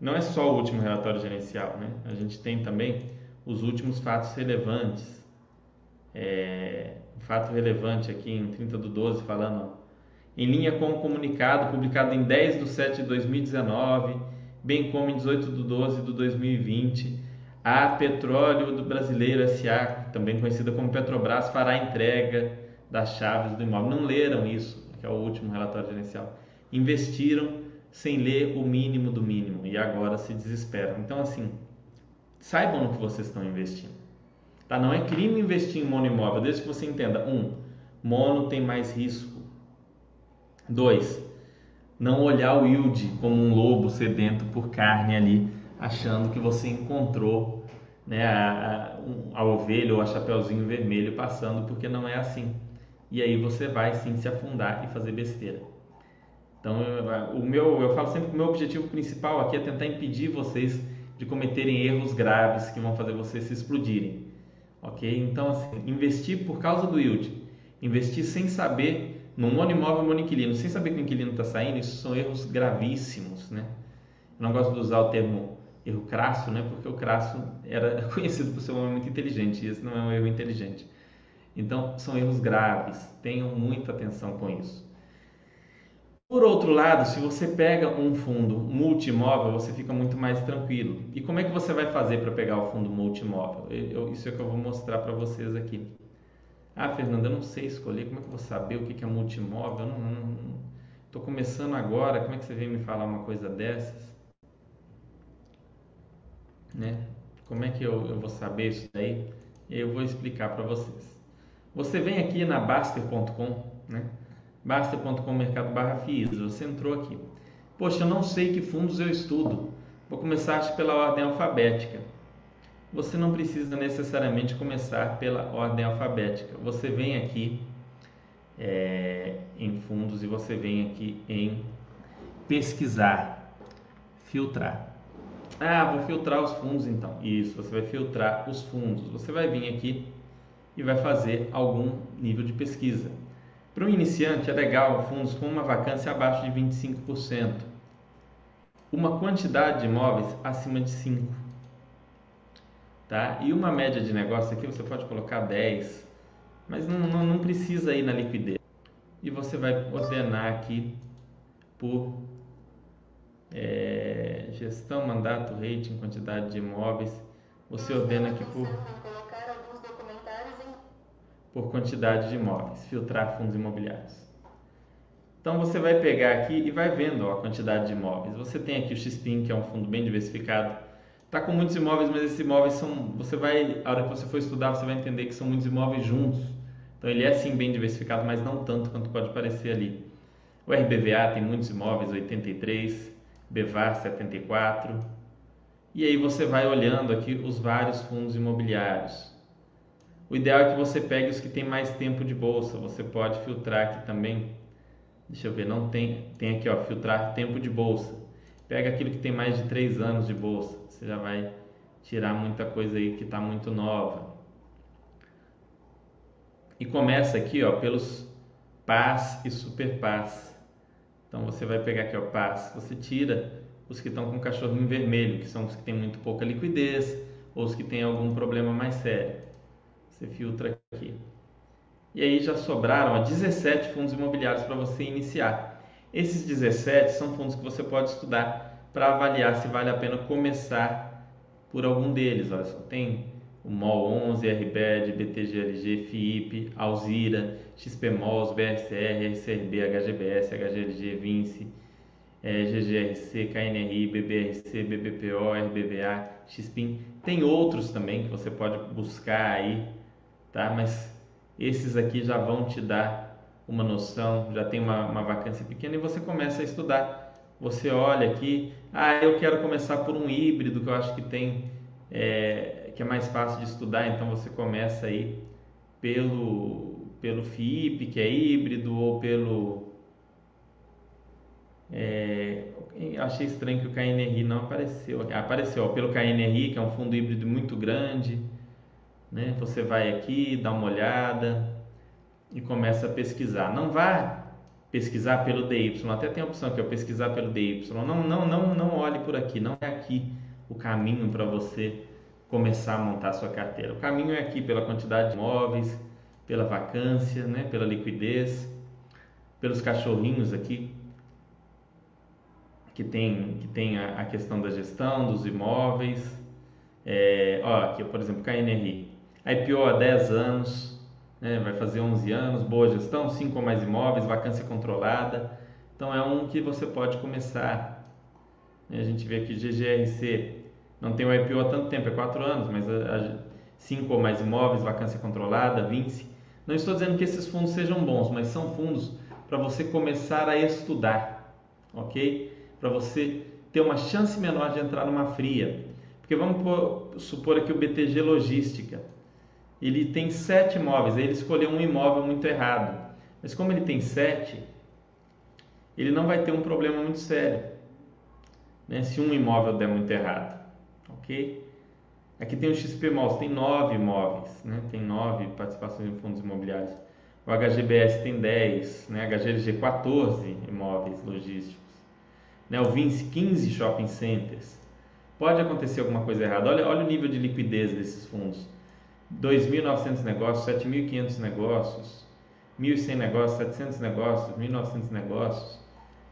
Não é só o último relatório gerencial, né? A gente tem também os últimos fatos relevantes. É, fato relevante aqui em 30 do 12 falando em linha com o comunicado publicado em 10 de 7 de 2019, bem como em 18 do 12 de 2020 a Petróleo do Brasileiro SA, também conhecida como Petrobras, fará entrega das chaves do imóvel. Não leram isso, que é o último relatório gerencial. Investiram sem ler o mínimo do mínimo e agora se desesperam. Então, assim, saibam no que vocês estão investindo. Tá? Não é crime investir em mono imóvel, desde que você entenda. Um, mono tem mais risco. Dois, não olhar o yield como um lobo sedento por carne ali achando que você encontrou né, a, a, a ovelha ou a chapeuzinho vermelho passando, porque não é assim. E aí você vai sim se afundar e fazer besteira. Então, eu, o meu, eu falo sempre que o meu objetivo principal aqui é tentar impedir vocês de cometerem erros graves que vão fazer vocês se explodirem. Ok? Então, assim, investir por causa do yield, investir sem saber num imóvel monoinquilino, sem saber que o inquilino está saindo, isso são erros gravíssimos, né? Eu não gosto de usar o termo erro crasso, né? Porque o crasso era (laughs) conhecido por ser um homem muito inteligente e esse não é um erro inteligente. Então, são erros graves. Tenham muita atenção com isso. Por outro lado, se você pega um fundo multimóvel, você fica muito mais tranquilo. E como é que você vai fazer para pegar o fundo multimóvel? Eu, isso é que eu vou mostrar para vocês aqui. Ah, Fernanda, eu não sei escolher. Como é que eu vou saber o que é multimóvel? Estou começando agora. Como é que você vem me falar uma coisa dessas? Né? Como é que eu, eu vou saber isso daí? Eu vou explicar para vocês. Você vem aqui na Baster.com, né? Baster.com mercado barra FIIs, você entrou aqui. Poxa, eu não sei que fundos eu estudo. Vou começar pela ordem alfabética. você não precisa necessariamente começar pela ordem alfabética. Você vem aqui é, em fundos e você vem aqui em pesquisar, filtrar. Ah, vou filtrar os fundos então. Isso, você vai filtrar os fundos. Você vai vir aqui e vai fazer algum nível de pesquisa. Para um iniciante é legal fundos com uma vacância abaixo de 25%, uma quantidade de imóveis acima de 5, tá? E uma média de negócio aqui você pode colocar 10, mas não, não, não precisa ir na liquidez. E você vai ordenar aqui por é, gestão, mandato, rating, quantidade de imóveis. Você ordena aqui por por quantidade de imóveis, filtrar fundos imobiliários. Então você vai pegar aqui e vai vendo ó, a quantidade de imóveis. Você tem aqui o XPIN, que é um fundo bem diversificado. Está com muitos imóveis, mas esses imóveis são. Você vai, a hora que você for estudar, você vai entender que são muitos imóveis juntos. Então ele é sim bem diversificado, mas não tanto quanto pode parecer ali. O RBVA tem muitos imóveis, 83, BVAR 74. E aí você vai olhando aqui os vários fundos imobiliários. O ideal é que você pegue os que têm mais tempo de bolsa. Você pode filtrar aqui também. Deixa eu ver, não tem, tem aqui ó, filtrar tempo de bolsa. Pega aquilo que tem mais de 3 anos de bolsa. Você já vai tirar muita coisa aí que está muito nova. E começa aqui ó, pelos PAS e Super PAS. Então você vai pegar aqui ó, PAS, você tira os que estão com cachorrinho vermelho, que são os que têm muito pouca liquidez ou os que têm algum problema mais sério. Você filtra aqui. E aí já sobraram 17 fundos imobiliários para você iniciar. Esses 17 são fundos que você pode estudar para avaliar se vale a pena começar por algum deles. Olha só, tem o MOL 11, RBED, BTGLG, FIIP, Alzira, XPMOLs, BSR, RCRB, HGBS, HGLG, Vinci, é, GGRC, KNRI, BBRC, BBPO, RBVA, XPIN. Tem outros também que você pode buscar aí tá? Mas esses aqui já vão te dar uma noção, já tem uma, uma vacância pequena e você começa a estudar. Você olha aqui, ah, eu quero começar por um híbrido que eu acho que tem, é, que é mais fácil de estudar, então você começa aí pelo, pelo FIP, que é híbrido, ou pelo. É, achei estranho que o KNRI não apareceu. Apareceu ó, pelo KNRI, que é um fundo híbrido muito grande né? Você vai aqui, dá uma olhada e começa a pesquisar. Não vá pesquisar pelo DY, até tem a opção que é pesquisar pelo DY. Não, não, não, não olhe por aqui, não é aqui o caminho para você começar a montar sua carteira. O caminho é aqui pela quantidade de imóveis, pela vacância, né? pela liquidez, pelos cachorrinhos aqui que tem, que tem a, a questão da gestão dos imóveis. É, ó, aqui, por exemplo, KNRI. IPO há 10 anos, né, vai fazer 11 anos, boa gestão, 5 ou mais imóveis, vacância controlada. Então é um que você pode começar. A gente vê aqui GGRC, não tem o IPO há tanto tempo, é 4 anos, mas 5 ou mais imóveis, vacância controlada, Vinci. Não estou dizendo que esses fundos sejam bons, mas são fundos para você começar a estudar, ok? Para você ter uma chance menor de entrar numa fria. Porque vamos supor aqui o BTG Logística ele tem sete imóveis, ele escolheu um imóvel muito errado. Mas como ele tem sete, ele não vai ter um problema muito sério, né? se um imóvel der muito errado, ok? Aqui tem o XP Malls, tem nove imóveis, né? tem nove participações em fundos imobiliários. O HGBS tem 10, né? HGLG 14 imóveis logísticos. Né? O Vinci 15 shopping centers. Pode acontecer alguma coisa errada. Olha, olha o nível de liquidez desses fundos. 2.900 negócios, 7.500 negócios, 1.100 negócios, 700 negócios, 1.900 negócios,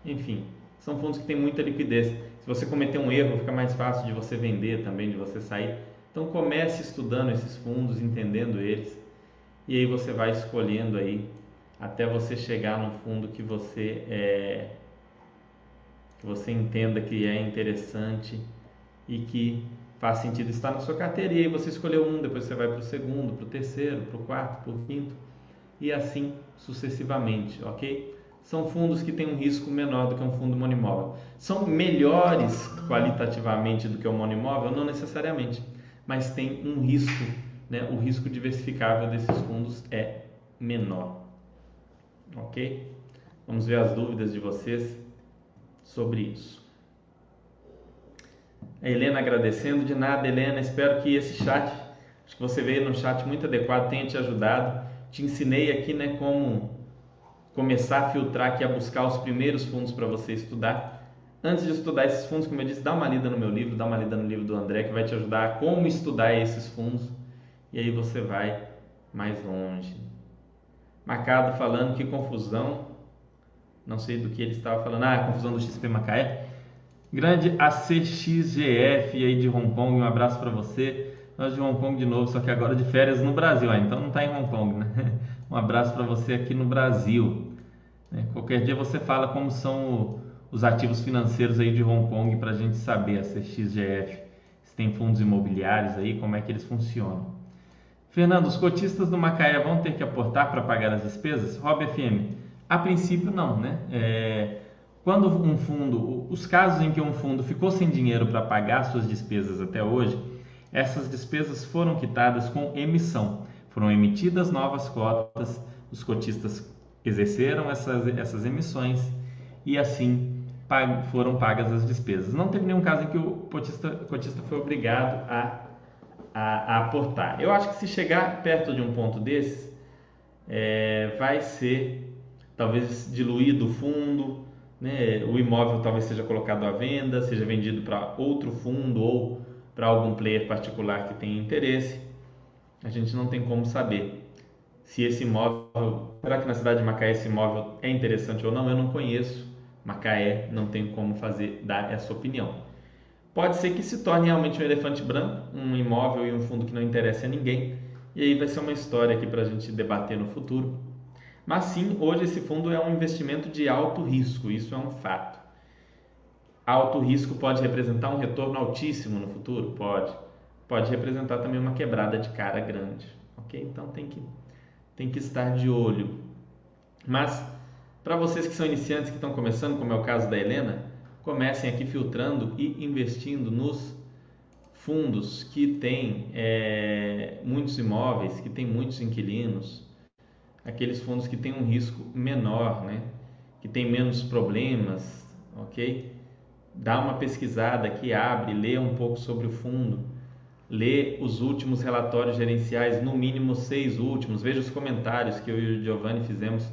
enfim, são fundos que têm muita liquidez. Você cometer um erro, fica mais fácil de você vender também, de você sair. Então comece estudando esses fundos, entendendo eles, e aí você vai escolhendo aí até você chegar no fundo que você é, que você entenda que é interessante e que faz sentido estar na sua carteira. E aí você escolheu um, depois você vai para o segundo, para o terceiro, para o quarto, para o quinto e assim sucessivamente, ok? São fundos que têm um risco menor do que um fundo monimóvel. São melhores qualitativamente do que o monimóvel? Não necessariamente, mas tem um risco, né? o risco diversificável desses fundos é menor. Ok? Vamos ver as dúvidas de vocês sobre isso. A Helena agradecendo, de nada, Helena. Espero que esse chat, acho que você veio num chat muito adequado, tenha te ajudado. Te ensinei aqui, né, como começar a filtrar aqui, a buscar os primeiros fundos para você estudar. Antes de estudar esses fundos, como eu disse, dá uma lida no meu livro, dá uma lida no livro do André, que vai te ajudar a como estudar esses fundos. E aí você vai mais longe. Macado falando que confusão não sei do que ele estava falando. Ah, confusão do XP Macaé. Grande ACXGF aí de Hong Kong, um abraço para você. Nós de Hong Kong de novo, só que agora de férias no Brasil, ah, então não está em Hong Kong, né? Um abraço para você aqui no Brasil. Né? Qualquer dia você fala como são os ativos financeiros aí de Hong Kong para a gente saber a CXGF, se tem fundos imobiliários aí, como é que eles funcionam. Fernando, os cotistas do Macaé vão ter que aportar para pagar as despesas? Rob FM, a princípio, não, né? É, quando um fundo, os casos em que um fundo ficou sem dinheiro para pagar suas despesas até hoje, essas despesas foram quitadas com emissão. Foram emitidas novas cotas, os cotistas exerceram essas, essas emissões e assim pag, foram pagas as despesas. Não teve nenhum caso em que o cotista, cotista foi obrigado a, a, a, aportar. Eu acho que se chegar perto de um ponto desse, é, vai ser talvez diluir do fundo, né? o imóvel talvez seja colocado à venda, seja vendido para outro fundo ou para algum player particular que tenha interesse. A gente não tem como saber se esse imóvel, será que na cidade de Macaé esse imóvel é interessante ou não? Eu não conheço Macaé, não tenho como fazer dar essa opinião. Pode ser que se torne realmente um elefante branco, um imóvel e um fundo que não interessa a ninguém, e aí vai ser uma história aqui para a gente debater no futuro. Mas sim, hoje esse fundo é um investimento de alto risco, isso é um fato. Alto risco pode representar um retorno altíssimo no futuro? Pode. Pode representar também uma quebrada de cara grande, ok? Então tem que, tem que estar de olho. Mas, para vocês que são iniciantes, que estão começando, como é o caso da Helena, comecem aqui filtrando e investindo nos fundos que têm é, muitos imóveis, que têm muitos inquilinos, aqueles fundos que têm um risco menor, né? que tem menos problemas, ok? Dá uma pesquisada aqui, abre, lê um pouco sobre o fundo, lê os últimos relatórios gerenciais, no mínimo seis últimos, veja os comentários que eu e o Giovanni fizemos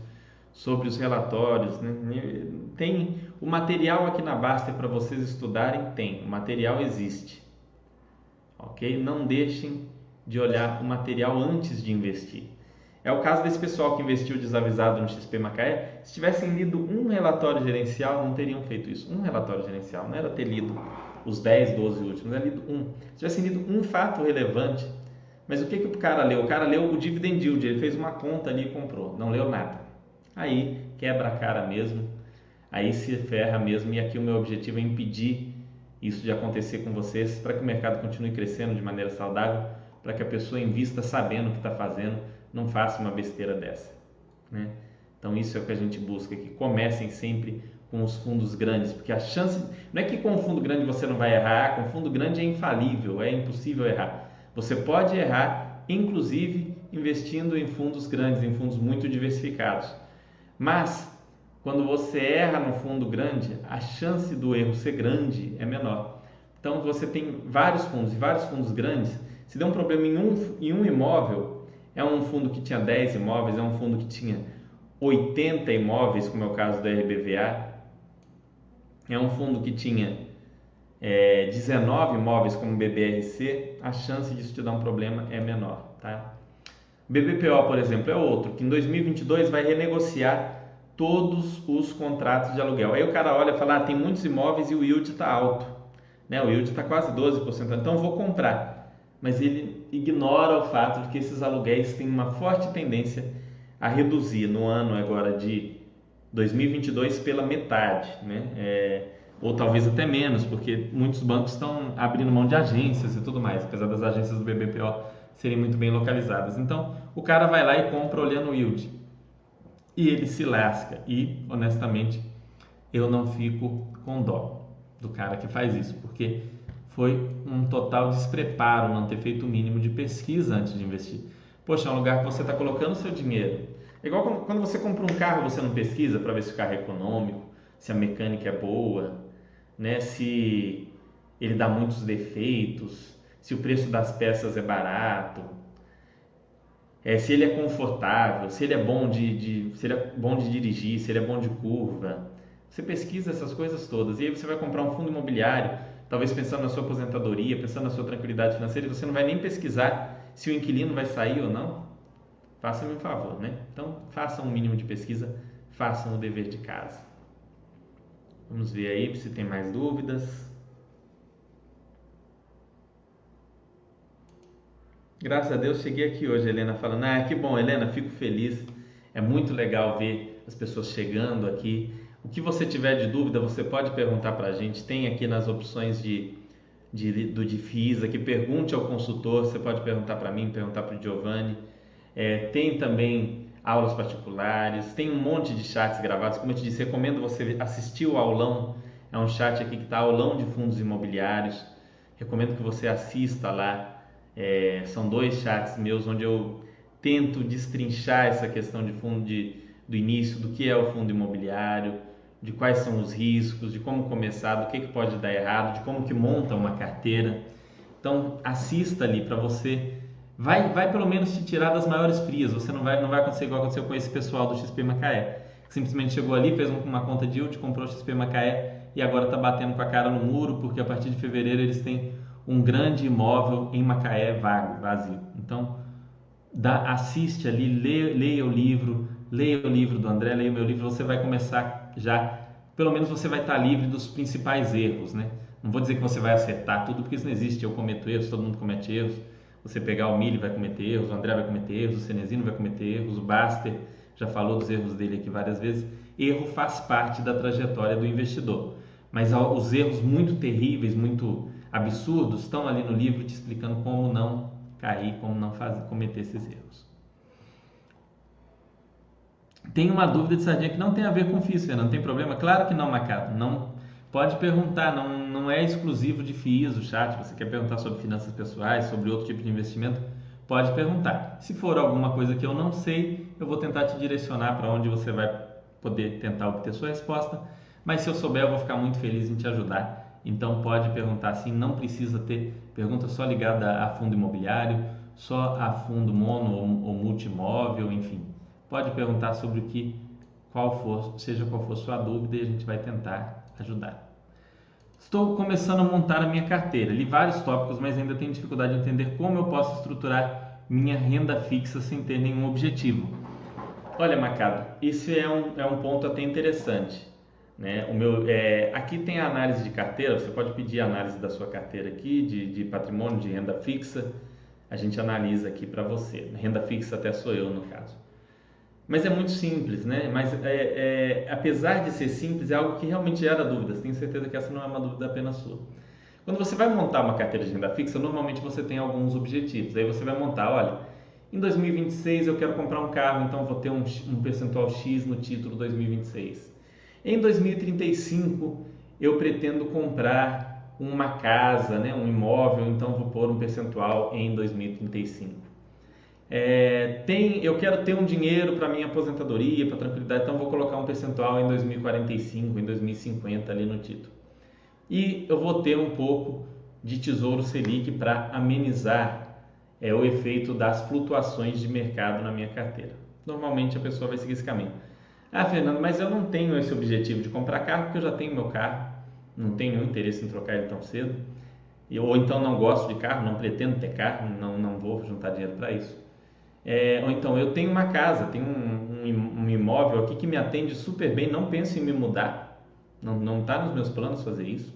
sobre os relatórios. Né? Tem o material aqui na Baster para vocês estudarem? Tem, o material existe, ok? Não deixem de olhar o material antes de investir. É o caso desse pessoal que investiu desavisado no XP Macaé. Se tivessem lido um relatório gerencial, não teriam feito isso. Um relatório gerencial, não era ter lido os 10, 12 últimos, era lido um. Se tivessem lido um fato relevante, mas o que, que o cara leu? O cara leu o dividend yield, ele fez uma conta ali e comprou, não leu nada. Aí quebra a cara mesmo, aí se ferra mesmo. E aqui o meu objetivo é impedir isso de acontecer com vocês, para que o mercado continue crescendo de maneira saudável, para que a pessoa invista sabendo o que está fazendo não faça uma besteira dessa. Né? Então isso é o que a gente busca, que comecem sempre com os fundos grandes, porque a chance não é que com o fundo grande você não vai errar, com o fundo grande é infalível, é impossível errar. Você pode errar, inclusive investindo em fundos grandes, em fundos muito diversificados. Mas quando você erra no fundo grande, a chance do erro ser grande é menor. Então você tem vários fundos e vários fundos grandes. Se der um problema em um, em um imóvel, é um fundo que tinha 10 imóveis, é um fundo que tinha 80 imóveis, como é o caso da RBVA. É um fundo que tinha é, 19 imóveis, como BBRC. A chance disso te dar um problema é menor, tá? BBPO, por exemplo, é outro que em 2022 vai renegociar todos os contratos de aluguel. Aí o cara olha e fala: ah, tem muitos imóveis e o yield está alto, né? O yield está quase 12%, então vou comprar mas ele ignora o fato de que esses aluguéis têm uma forte tendência a reduzir no ano agora de 2022 pela metade, né? É, ou talvez até menos, porque muitos bancos estão abrindo mão de agências e tudo mais, apesar das agências do BBPO serem muito bem localizadas. Então, o cara vai lá e compra olhando o yield. E ele se lasca. E, honestamente, eu não fico com dó do cara que faz isso, porque foi um total despreparo não ter feito o mínimo de pesquisa antes de investir. Poxa, é um lugar que você está colocando seu dinheiro. É igual quando você compra um carro, você não pesquisa para ver se o carro é econômico, se a mecânica é boa, né? se ele dá muitos defeitos, se o preço das peças é barato, é, se ele é confortável, se ele é bom de, de, se ele é bom de dirigir, se ele é bom de curva. Você pesquisa essas coisas todas e aí você vai comprar um fundo imobiliário, talvez pensando na sua aposentadoria, pensando na sua tranquilidade financeira, e você não vai nem pesquisar se o inquilino vai sair ou não. Faça-me um favor, né? Então, façam um mínimo de pesquisa, façam o dever de casa. Vamos ver aí se tem mais dúvidas. Graças a Deus cheguei aqui hoje, Helena, falando: Ah, que bom, Helena, fico feliz. É muito legal ver as pessoas chegando aqui. O que você tiver de dúvida, você pode perguntar para a gente. Tem aqui nas opções de, de, do Difisa, que pergunte ao consultor. Você pode perguntar para mim, perguntar para o Giovanni. É, tem também aulas particulares, tem um monte de chats gravados. Como eu te disse, recomendo você assistir o aulão. É um chat aqui que está aulão de fundos imobiliários. Recomendo que você assista lá é, são dois chats meus onde eu tento destrinchar essa questão de fundo de, do início, do que é o fundo imobiliário, de quais são os riscos, de como começar, do que, que pode dar errado, de como que monta uma carteira. Então assista ali para você vai, vai pelo menos te tirar das maiores frias. Você não vai, não vai acontecer igual aconteceu com esse pessoal do XP Macaé, que simplesmente chegou ali, fez uma conta de yield, comprou o XP Macaé e agora está batendo com a cara no muro porque a partir de fevereiro eles têm um grande imóvel em Macaé vago, vazio. Então, dá, assiste ali, lê, leia o livro, leia o livro do André, leia o meu livro, você vai começar já, pelo menos você vai estar livre dos principais erros, né? Não vou dizer que você vai acertar tudo, porque isso não existe, eu cometo erros, todo mundo comete erros. Você pegar o Mili vai cometer erros, o André vai cometer erros, o Cenezino vai cometer erros, o Baster já falou dos erros dele aqui várias vezes. Erro faz parte da trajetória do investidor, mas os erros muito terríveis, muito absurdos estão ali no livro te explicando como não cair, como não fazer, cometer esses erros. Tem uma dúvida de sardinha que não tem a ver com FIIs, Fernando, tem problema? Claro que não, Macado. Não, pode perguntar, não, não é exclusivo de FIIs o chat. Você quer perguntar sobre finanças pessoais, sobre outro tipo de investimento? Pode perguntar. Se for alguma coisa que eu não sei, eu vou tentar te direcionar para onde você vai poder tentar obter sua resposta. Mas se eu souber, eu vou ficar muito feliz em te ajudar então pode perguntar assim, não precisa ter pergunta só ligada a fundo imobiliário, só a fundo mono ou, ou multimóvel, enfim. Pode perguntar sobre o que, qual for, seja qual for sua dúvida e a gente vai tentar ajudar. Estou começando a montar a minha carteira. Li vários tópicos, mas ainda tenho dificuldade de entender como eu posso estruturar minha renda fixa sem ter nenhum objetivo. Olha, Macado, esse é um, é um ponto até interessante. Né? O meu, é, aqui tem a análise de carteira, você pode pedir a análise da sua carteira aqui, de, de patrimônio, de renda fixa, a gente analisa aqui para você. Renda fixa até sou eu, no caso. Mas é muito simples, né? Mas é, é, apesar de ser simples, é algo que realmente gera dúvidas. Tenho certeza que essa não é uma dúvida apenas sua. Quando você vai montar uma carteira de renda fixa, normalmente você tem alguns objetivos. Aí você vai montar, olha, em 2026 eu quero comprar um carro, então vou ter um, um percentual X no título 2026. Em 2035 eu pretendo comprar uma casa, né, um imóvel, então vou pôr um percentual em 2035. É, tem, eu quero ter um dinheiro para minha aposentadoria, para tranquilidade, então vou colocar um percentual em 2045, em 2050 ali no título. E eu vou ter um pouco de tesouro Selic para amenizar é, o efeito das flutuações de mercado na minha carteira. Normalmente a pessoa vai seguir esse caminho. Ah, Fernando, mas eu não tenho esse objetivo de comprar carro porque eu já tenho meu carro, não tenho nenhum interesse em trocar ele tão cedo. ou então não gosto de carro, não pretendo ter carro, não, não vou juntar dinheiro para isso. É, ou então eu tenho uma casa, tenho um, um, imóvel aqui que me atende super bem, não penso em me mudar, não está nos meus planos fazer isso,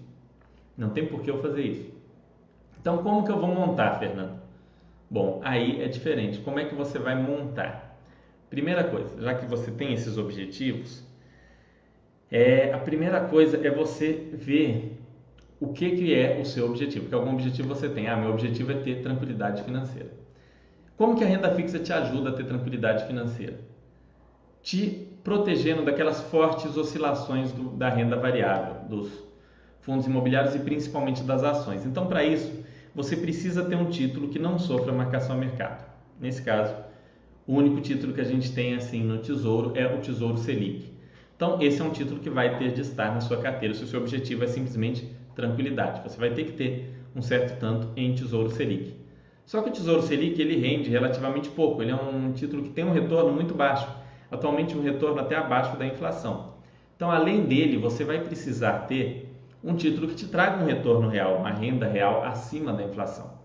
não tem por que eu fazer isso. Então como que eu vou montar, Fernando? Bom, aí é diferente. Como é que você vai montar? Primeira coisa, já que você tem esses objetivos, é, a primeira coisa é você ver o que, que é o seu objetivo. Porque algum objetivo você tem. Ah, meu objetivo é ter tranquilidade financeira. Como que a renda fixa te ajuda a ter tranquilidade financeira? Te protegendo daquelas fortes oscilações do, da renda variável, dos, fundos imobiliários e principalmente das ações. Então, para isso, você precisa ter um título que não sofra marcação a mercado. Nesse caso, o único título que a gente tem assim no Tesouro é o Tesouro Selic. Então, esse é um título que vai ter de estar na sua carteira se o seu objetivo é simplesmente tranquilidade. Você vai ter que ter um certo tanto em Tesouro Selic. Só que o Tesouro Selic ele rende relativamente pouco, ele é um título que tem um retorno muito baixo, atualmente um retorno até abaixo da inflação. Então, além dele, você vai precisar ter um título que te traga um retorno real, uma renda real acima da inflação.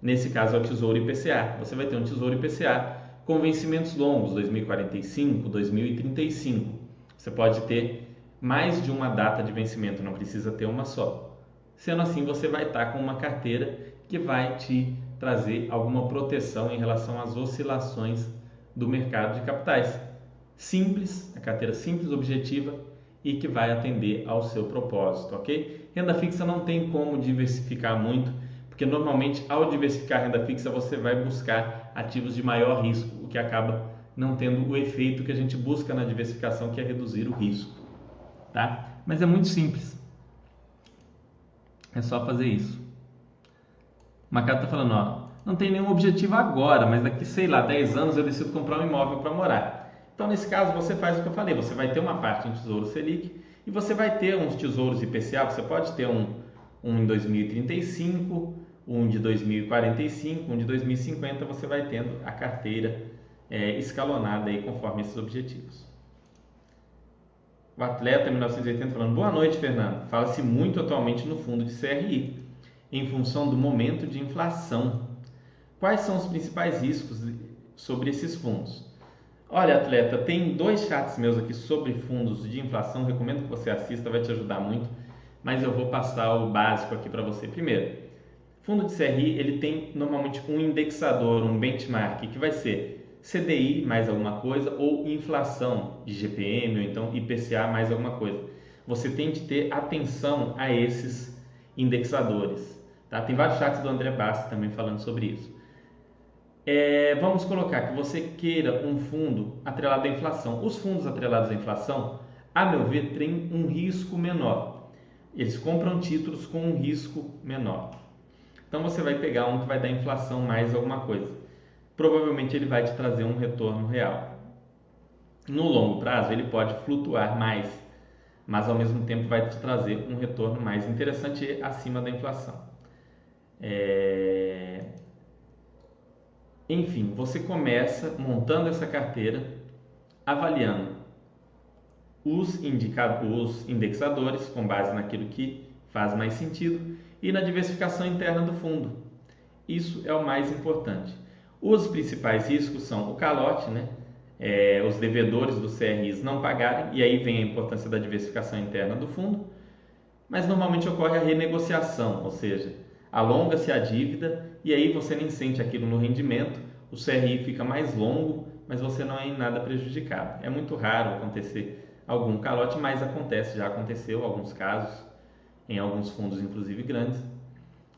Nesse caso é o Tesouro IPCA. Você vai ter um Tesouro IPCA com vencimentos longos, 2045, 2035. Você pode ter mais de uma data de vencimento, não precisa ter uma só. Sendo assim, você vai estar com uma carteira que vai te trazer alguma proteção em relação às oscilações do mercado de capitais. Simples, a carteira simples, objetiva e que vai atender ao seu propósito, ok? Renda fixa não tem como diversificar muito, porque normalmente ao diversificar a renda fixa você vai buscar ativos de maior risco, o que acaba não tendo o efeito que a gente busca na diversificação, que é reduzir o risco, tá? Mas é muito simples. É só fazer isso. O está falando, ó, não tem nenhum objetivo agora, mas daqui, sei lá, 10 anos eu decido comprar um imóvel para morar. Então, nesse caso, você faz o que eu falei, você vai ter uma parte em Tesouro Selic e você vai ter uns tesouros IPCA, você pode ter um, um em 2035, um de 2045, um de 2050, você vai tendo a carteira é, escalonada aí conforme esses objetivos. O atleta 1980 falando, boa noite Fernando, fala-se muito atualmente no fundo de CRI, em função do momento de inflação. Quais são os principais riscos sobre esses fundos? Olha, atleta, tem dois chats meus aqui sobre fundos de inflação, recomendo que você assista, vai te ajudar muito, mas eu vou passar o básico aqui para você. Primeiro, Fundo de CRI ele tem normalmente um indexador, um benchmark, que vai ser CDI mais alguma coisa ou inflação de GPM ou então IPCA mais alguma coisa. Você tem de ter atenção a esses indexadores. Tá? Tem vários chats do André Bassi também falando sobre isso. É, vamos colocar que você queira um fundo atrelado à inflação. Os fundos atrelados à inflação, a meu ver, têm um risco menor. Eles compram títulos com um risco menor. Então você vai pegar um que vai dar inflação mais alguma coisa. Provavelmente ele vai te trazer um retorno real. No longo prazo ele pode flutuar mais, mas ao mesmo tempo vai te trazer um retorno mais interessante acima da inflação. É... Enfim, você começa montando essa carteira, avaliando os, os indexadores com base naquilo que faz mais sentido e na diversificação interna do fundo. Isso é o mais importante. Os principais riscos são o calote, né? É, os devedores do CRIs não pagarem, e aí vem a importância da diversificação interna do fundo, mas normalmente ocorre a renegociação, ou seja, alonga-se a dívida e aí você nem sente aquilo no rendimento, o CRI fica mais longo, mas você não é em nada prejudicado. É muito raro acontecer algum calote, mas acontece, já aconteceu alguns casos em alguns fundos, inclusive grandes.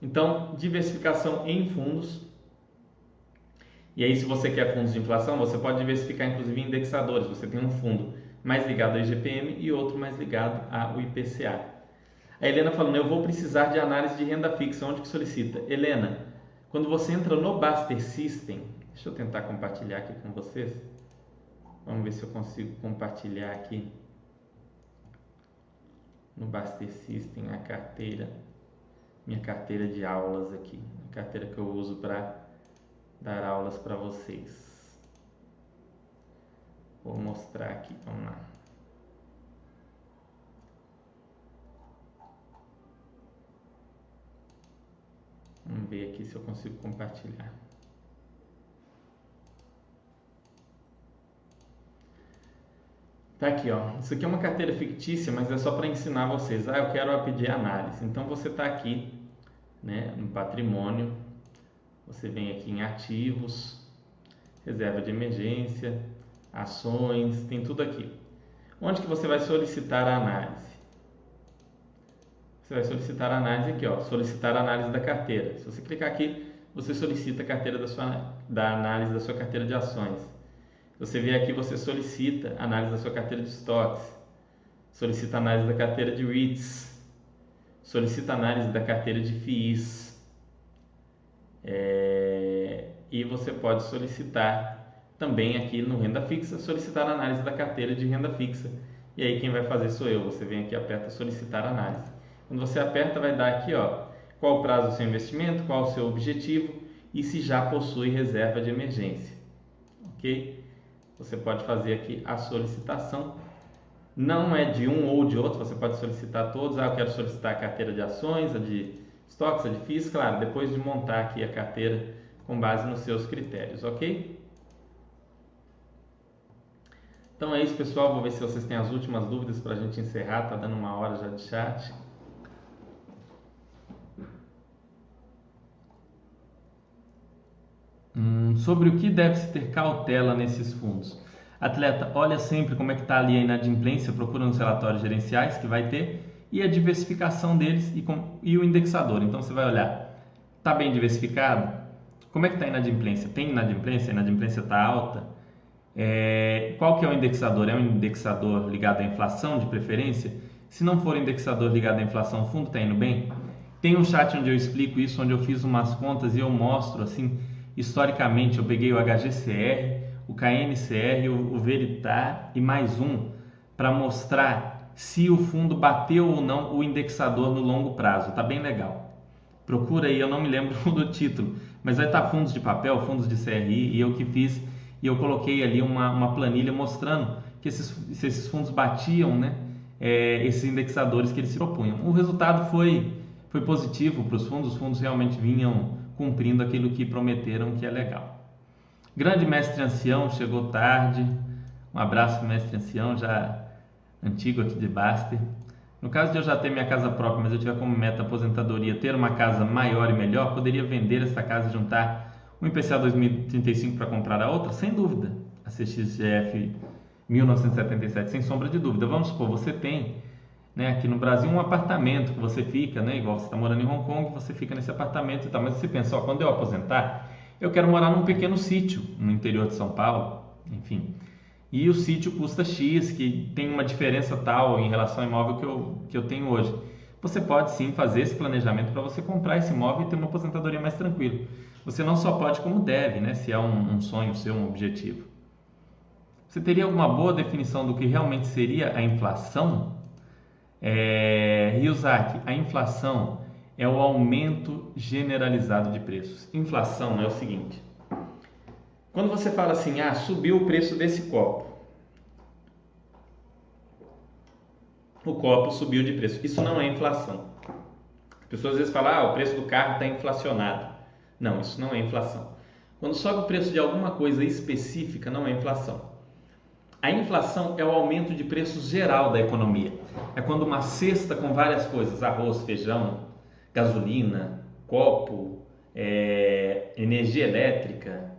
Então, diversificação em fundos. E aí, se você quer fundos de inflação, você pode diversificar inclusive em indexadores. Você tem um fundo mais ligado ao IGPM e outro mais ligado ao IPCA. A Helena falando, eu vou precisar de análise de renda fixa. Onde que solicita? Helena, quando você entra no Baster System, deixa eu tentar compartilhar aqui com vocês. Vamos ver se eu consigo compartilhar aqui no Baster System a carteira, minha carteira de aulas aqui, a carteira que eu uso para dar aulas para vocês. Vou mostrar aqui, vamos lá. Vamos ver aqui se eu consigo compartilhar. Tá aqui, ó. Isso aqui é uma carteira fictícia, mas é só para ensinar vocês. Ah, eu quero pedir análise. Então você está aqui, né, no patrimônio. Você vem aqui em ativos, reserva de emergência, ações, tem tudo aqui. Onde que você vai solicitar a análise? Você vai solicitar a análise aqui, ó, solicitar a análise da carteira. Se você clicar aqui, você solicita a carteira da sua da análise da sua carteira de ações. Você vê aqui, você solicita análise da sua carteira de estoques, solicita análise da carteira de REITs, solicita análise da carteira de FIIs. É, e você pode solicitar também aqui no renda fixa, solicitar análise da carteira de renda fixa. E aí quem vai fazer sou eu. Você vem aqui aperta solicitar análise. Quando você aperta vai dar aqui, ó, qual o prazo do seu investimento, qual o seu objetivo e se já possui reserva de emergência. OK? Você pode fazer aqui a solicitação. Não é de um ou de outro, você pode solicitar todos. Ah, eu quero solicitar a carteira de ações, a de estoques, a de FIIs, claro, depois de montar aqui a carteira com base nos seus critérios, ok? Então é isso, pessoal. Vou ver se vocês têm as últimas dúvidas para a gente encerrar. Tá dando uma hora já de chat. Hum, sobre o que deve-se ter cautela nesses fundos. Atleta, olha sempre como é que está ali a inadimplência, procura nos relatórios gerenciais que vai ter e a diversificação deles e, com, e o indexador. Então você vai olhar, está bem diversificado? Como é que está a inadimplência? Tem inadimplência? A inadimplência está alta? É, qual que é o indexador? É um indexador ligado à inflação de preferência? Se não for indexador ligado à inflação, o fundo está indo bem? Tem um chat onde eu explico isso, onde eu fiz umas contas e eu mostro assim historicamente eu peguei o HGCR, o KNCR, o, Veritar e mais um para mostrar se o fundo bateu ou não o indexador no longo prazo. Tá bem legal. Procura aí, eu não me lembro (laughs) do título, mas vai estar fundos de papel, fundos de CRI e eu que fiz e eu coloquei ali uma, uma planilha mostrando que esses, se esses fundos batiam, né, é, esses indexadores que eles se propunham. O resultado foi foi positivo para os fundos, os fundos realmente vinham cumprindo aquilo que prometeram, que é legal. Grande mestre ancião, chegou tarde. Um abraço, mestre ancião, já antigo aqui de Baster. No caso de eu já ter minha casa própria, mas eu tiver como meta aposentadoria ter uma casa maior e melhor, poderia vender essa casa e juntar um IPCA 2035 para comprar a outra? Sem dúvida. A CXGF 1977, sem sombra de dúvida. Vamos supor, você tem né, aqui no Brasil um apartamento que você fica, né, igual você está morando em Hong Kong, você fica nesse apartamento e tal, mas você pensa, ó, quando eu aposentar, eu quero morar num pequeno sítio no interior de São Paulo, enfim, e o sítio custa X, que tem uma diferença tal em relação ao imóvel que eu, que eu tenho hoje. Você pode sim fazer esse planejamento para você comprar esse imóvel e ter uma aposentadoria mais tranquila. Você não só pode, como deve, né, se é um, um sonho seu, um objetivo. Você teria alguma boa definição do que realmente seria a inflação? É, Ryuzaki, a inflação é o aumento generalizado de preços. Inflação é o seguinte: quando você fala assim, ah, subiu o preço desse copo, o copo subiu de preço. Isso não é inflação. As pessoas às vezes falam, ah, o preço do carro está inflacionado. Não, isso não é inflação. Quando sobe o preço de alguma coisa específica, não é inflação. A inflação é o aumento de preços geral da economia. É quando uma cesta com várias coisas, arroz, feijão, gasolina, copo, é, energia elétrica,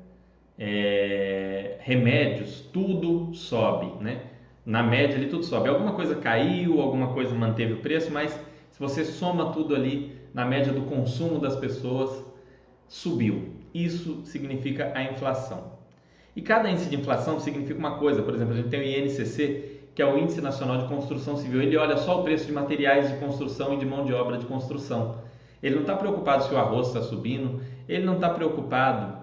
é, remédios, tudo sobe, né? Na média ali tudo sobe. Alguma coisa caiu, alguma coisa manteve o preço, mas se você soma tudo ali na média do consumo das pessoas, subiu. Isso significa a inflação. E cada índice de inflação significa uma coisa. Por exemplo, a gente tem o INCC, que é o Índice Nacional de Construção Civil. Ele olha só o preço de materiais de construção e de mão de obra de construção. Ele não está preocupado se o arroz está subindo, ele não está preocupado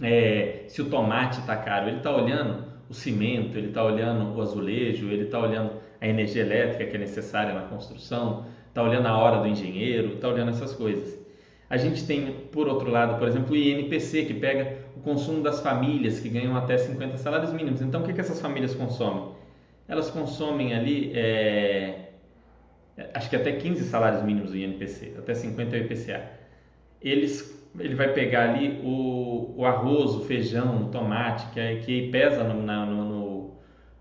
é, se o tomate está caro. Ele está olhando o cimento, ele está olhando o azulejo, ele está olhando a energia elétrica que é necessária na construção, está olhando a hora do engenheiro, está olhando essas coisas. A gente tem, por outro lado, por exemplo, o INPC, que pega o consumo das famílias que ganham até 50 salários mínimos. Então, o que, que essas famílias consomem? Elas consomem ali, é, acho que até 15 salários mínimos do INPC, até 50 é o IPCA. Eles, ele vai pegar ali o, o arroz, o feijão, o tomate, que, é, que pesa no, na, no,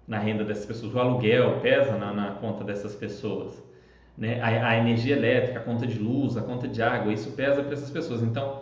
na renda dessas pessoas, o aluguel pesa na, na conta dessas pessoas né? a, a, energia elétrica, a conta de luz, a conta de água, isso pesa para essas pessoas. Então,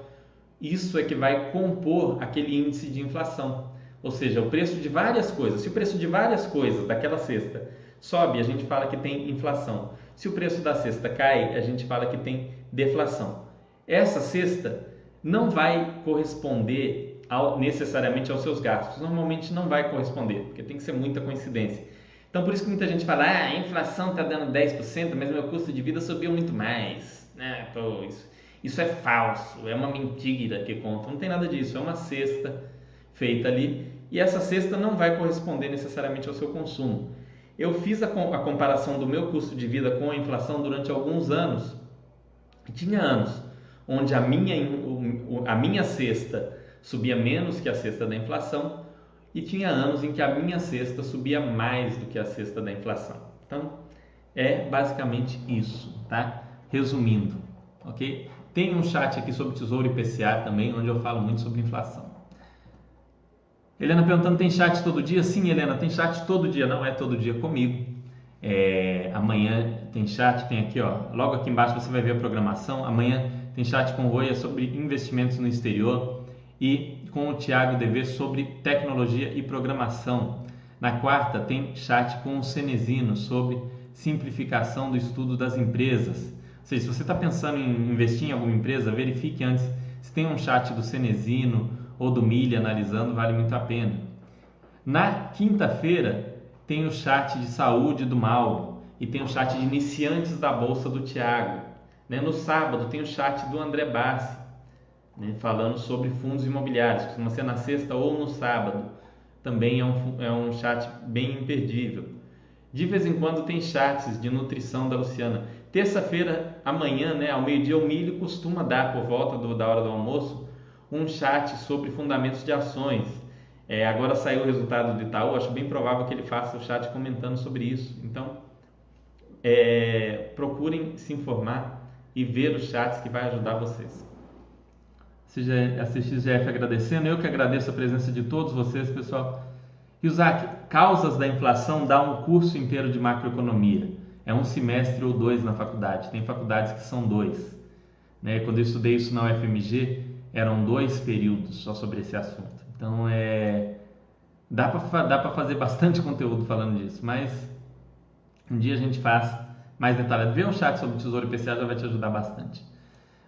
isso é que vai compor aquele índice de inflação. Ou seja, o preço de várias coisas. Se o preço de várias coisas daquela cesta sobe, a gente fala que tem inflação. Se o preço da cesta cai, a gente fala que tem deflação. Essa cesta não vai corresponder ao, necessariamente aos seus gastos. Normalmente não vai corresponder, porque tem que ser muita coincidência. Então por isso que muita gente fala, ah, a inflação está dando 10%, mas meu custo de vida subiu muito mais. Né? Pô, isso, isso é falso, é uma mentira que conta. Não tem nada disso, é uma cesta feita ali e essa cesta não vai corresponder necessariamente ao seu consumo. Eu fiz a, a comparação do meu custo de vida com a inflação durante alguns anos. Tinha anos onde a minha, a minha cesta subia menos que a cesta da inflação e tinha anos em que a minha cesta subia mais do que a cesta da inflação. Então, é basicamente isso, tá? Resumindo, ok? Tem um chat aqui sobre Tesouro IPCA também, onde eu falo muito sobre inflação. Helena perguntando, tem chat todo dia? Sim, Helena, tem chat todo dia, não é todo dia comigo. É, amanhã tem chat, tem aqui, ó, logo aqui embaixo você vai ver a programação. Amanhã tem chat com o Roia sobre investimentos no exterior e com o Tiago DV sobre tecnologia e programação. Na quarta, tem chat com o Cenezino sobre simplificação do estudo das empresas. Ou seja, se você está pensando em investir em alguma empresa, verifique antes se tem um chat do Cenezino ou do Milha analisando, vale muito a pena. Na quinta-feira, tem o chat de saúde do Mauro e tem o chat de iniciantes da Bolsa do Tiago. Né? No sábado, tem o chat do André Bassi né, falando sobre fundos imobiliários, costuma ser na sexta ou no sábado. Também é um, é um chat bem imperdível. De vez em quando tem chats de nutrição da Luciana. Terça-feira, amanhã, né, ao meio-dia, o Milho costuma dar, por volta do, da hora do almoço, um chat sobre fundamentos de ações. É, agora saiu o resultado do Itaú, acho bem provável que ele faça o chat comentando sobre isso. Então, é, procurem se informar e ver os chats que vai ajudar vocês. CXGF agradecendo, eu que agradeço a presença de todos vocês, pessoal. E Zac, causas da inflação dá um curso inteiro de macroeconomia. É um semestre ou dois na faculdade. Tem faculdades que são dois. Né? Quando eu estudei isso na UFMG, eram dois períodos só sobre esse assunto. Então é dá para dá para fazer bastante (laughs) conteúdo falando disso, mas um dia a gente faz mais detalhado. Vê um chat sobre Tesouro IPCA já vai te ajudar bastante.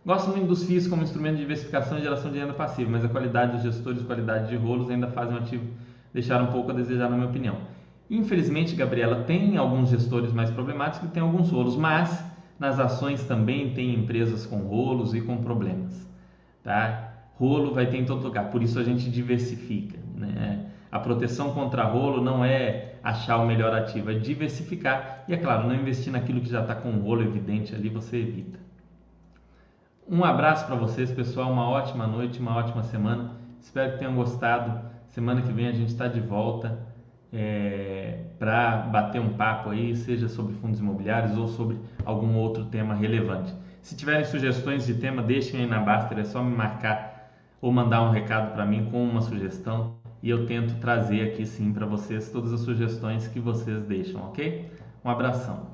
Gosto muito dos FIIs como instrumento de diversificação e geração de renda passiva, mas a qualidade dos gestores e qualidade de rolos ainda fazem o ativo deixar um pouco a desejar, na minha opinião. Infelizmente, Gabriela, tem alguns gestores mais problemáticos e tem alguns rolos, mas nas ações também tem empresas com rolos e com problemas. Tá? Rolo vai ter em todo lugar, por isso a gente diversifica. Né? A proteção contra rolo não é achar o melhor ativo, é diversificar e, é claro, não investir naquilo que já está com rolo evidente ali, você evita. Um abraço para vocês, pessoal. Uma ótima noite, uma ótima semana. Espero que tenham gostado. Semana que vem a gente está de volta é, para bater um papo aí, seja sobre fundos imobiliários ou sobre algum outro tema relevante. Se tiverem sugestões de tema, deixem aí na Baster, é só me marcar ou mandar um recado para mim com uma sugestão e eu tento trazer aqui sim para vocês todas as sugestões que vocês deixam, ok? Um abração.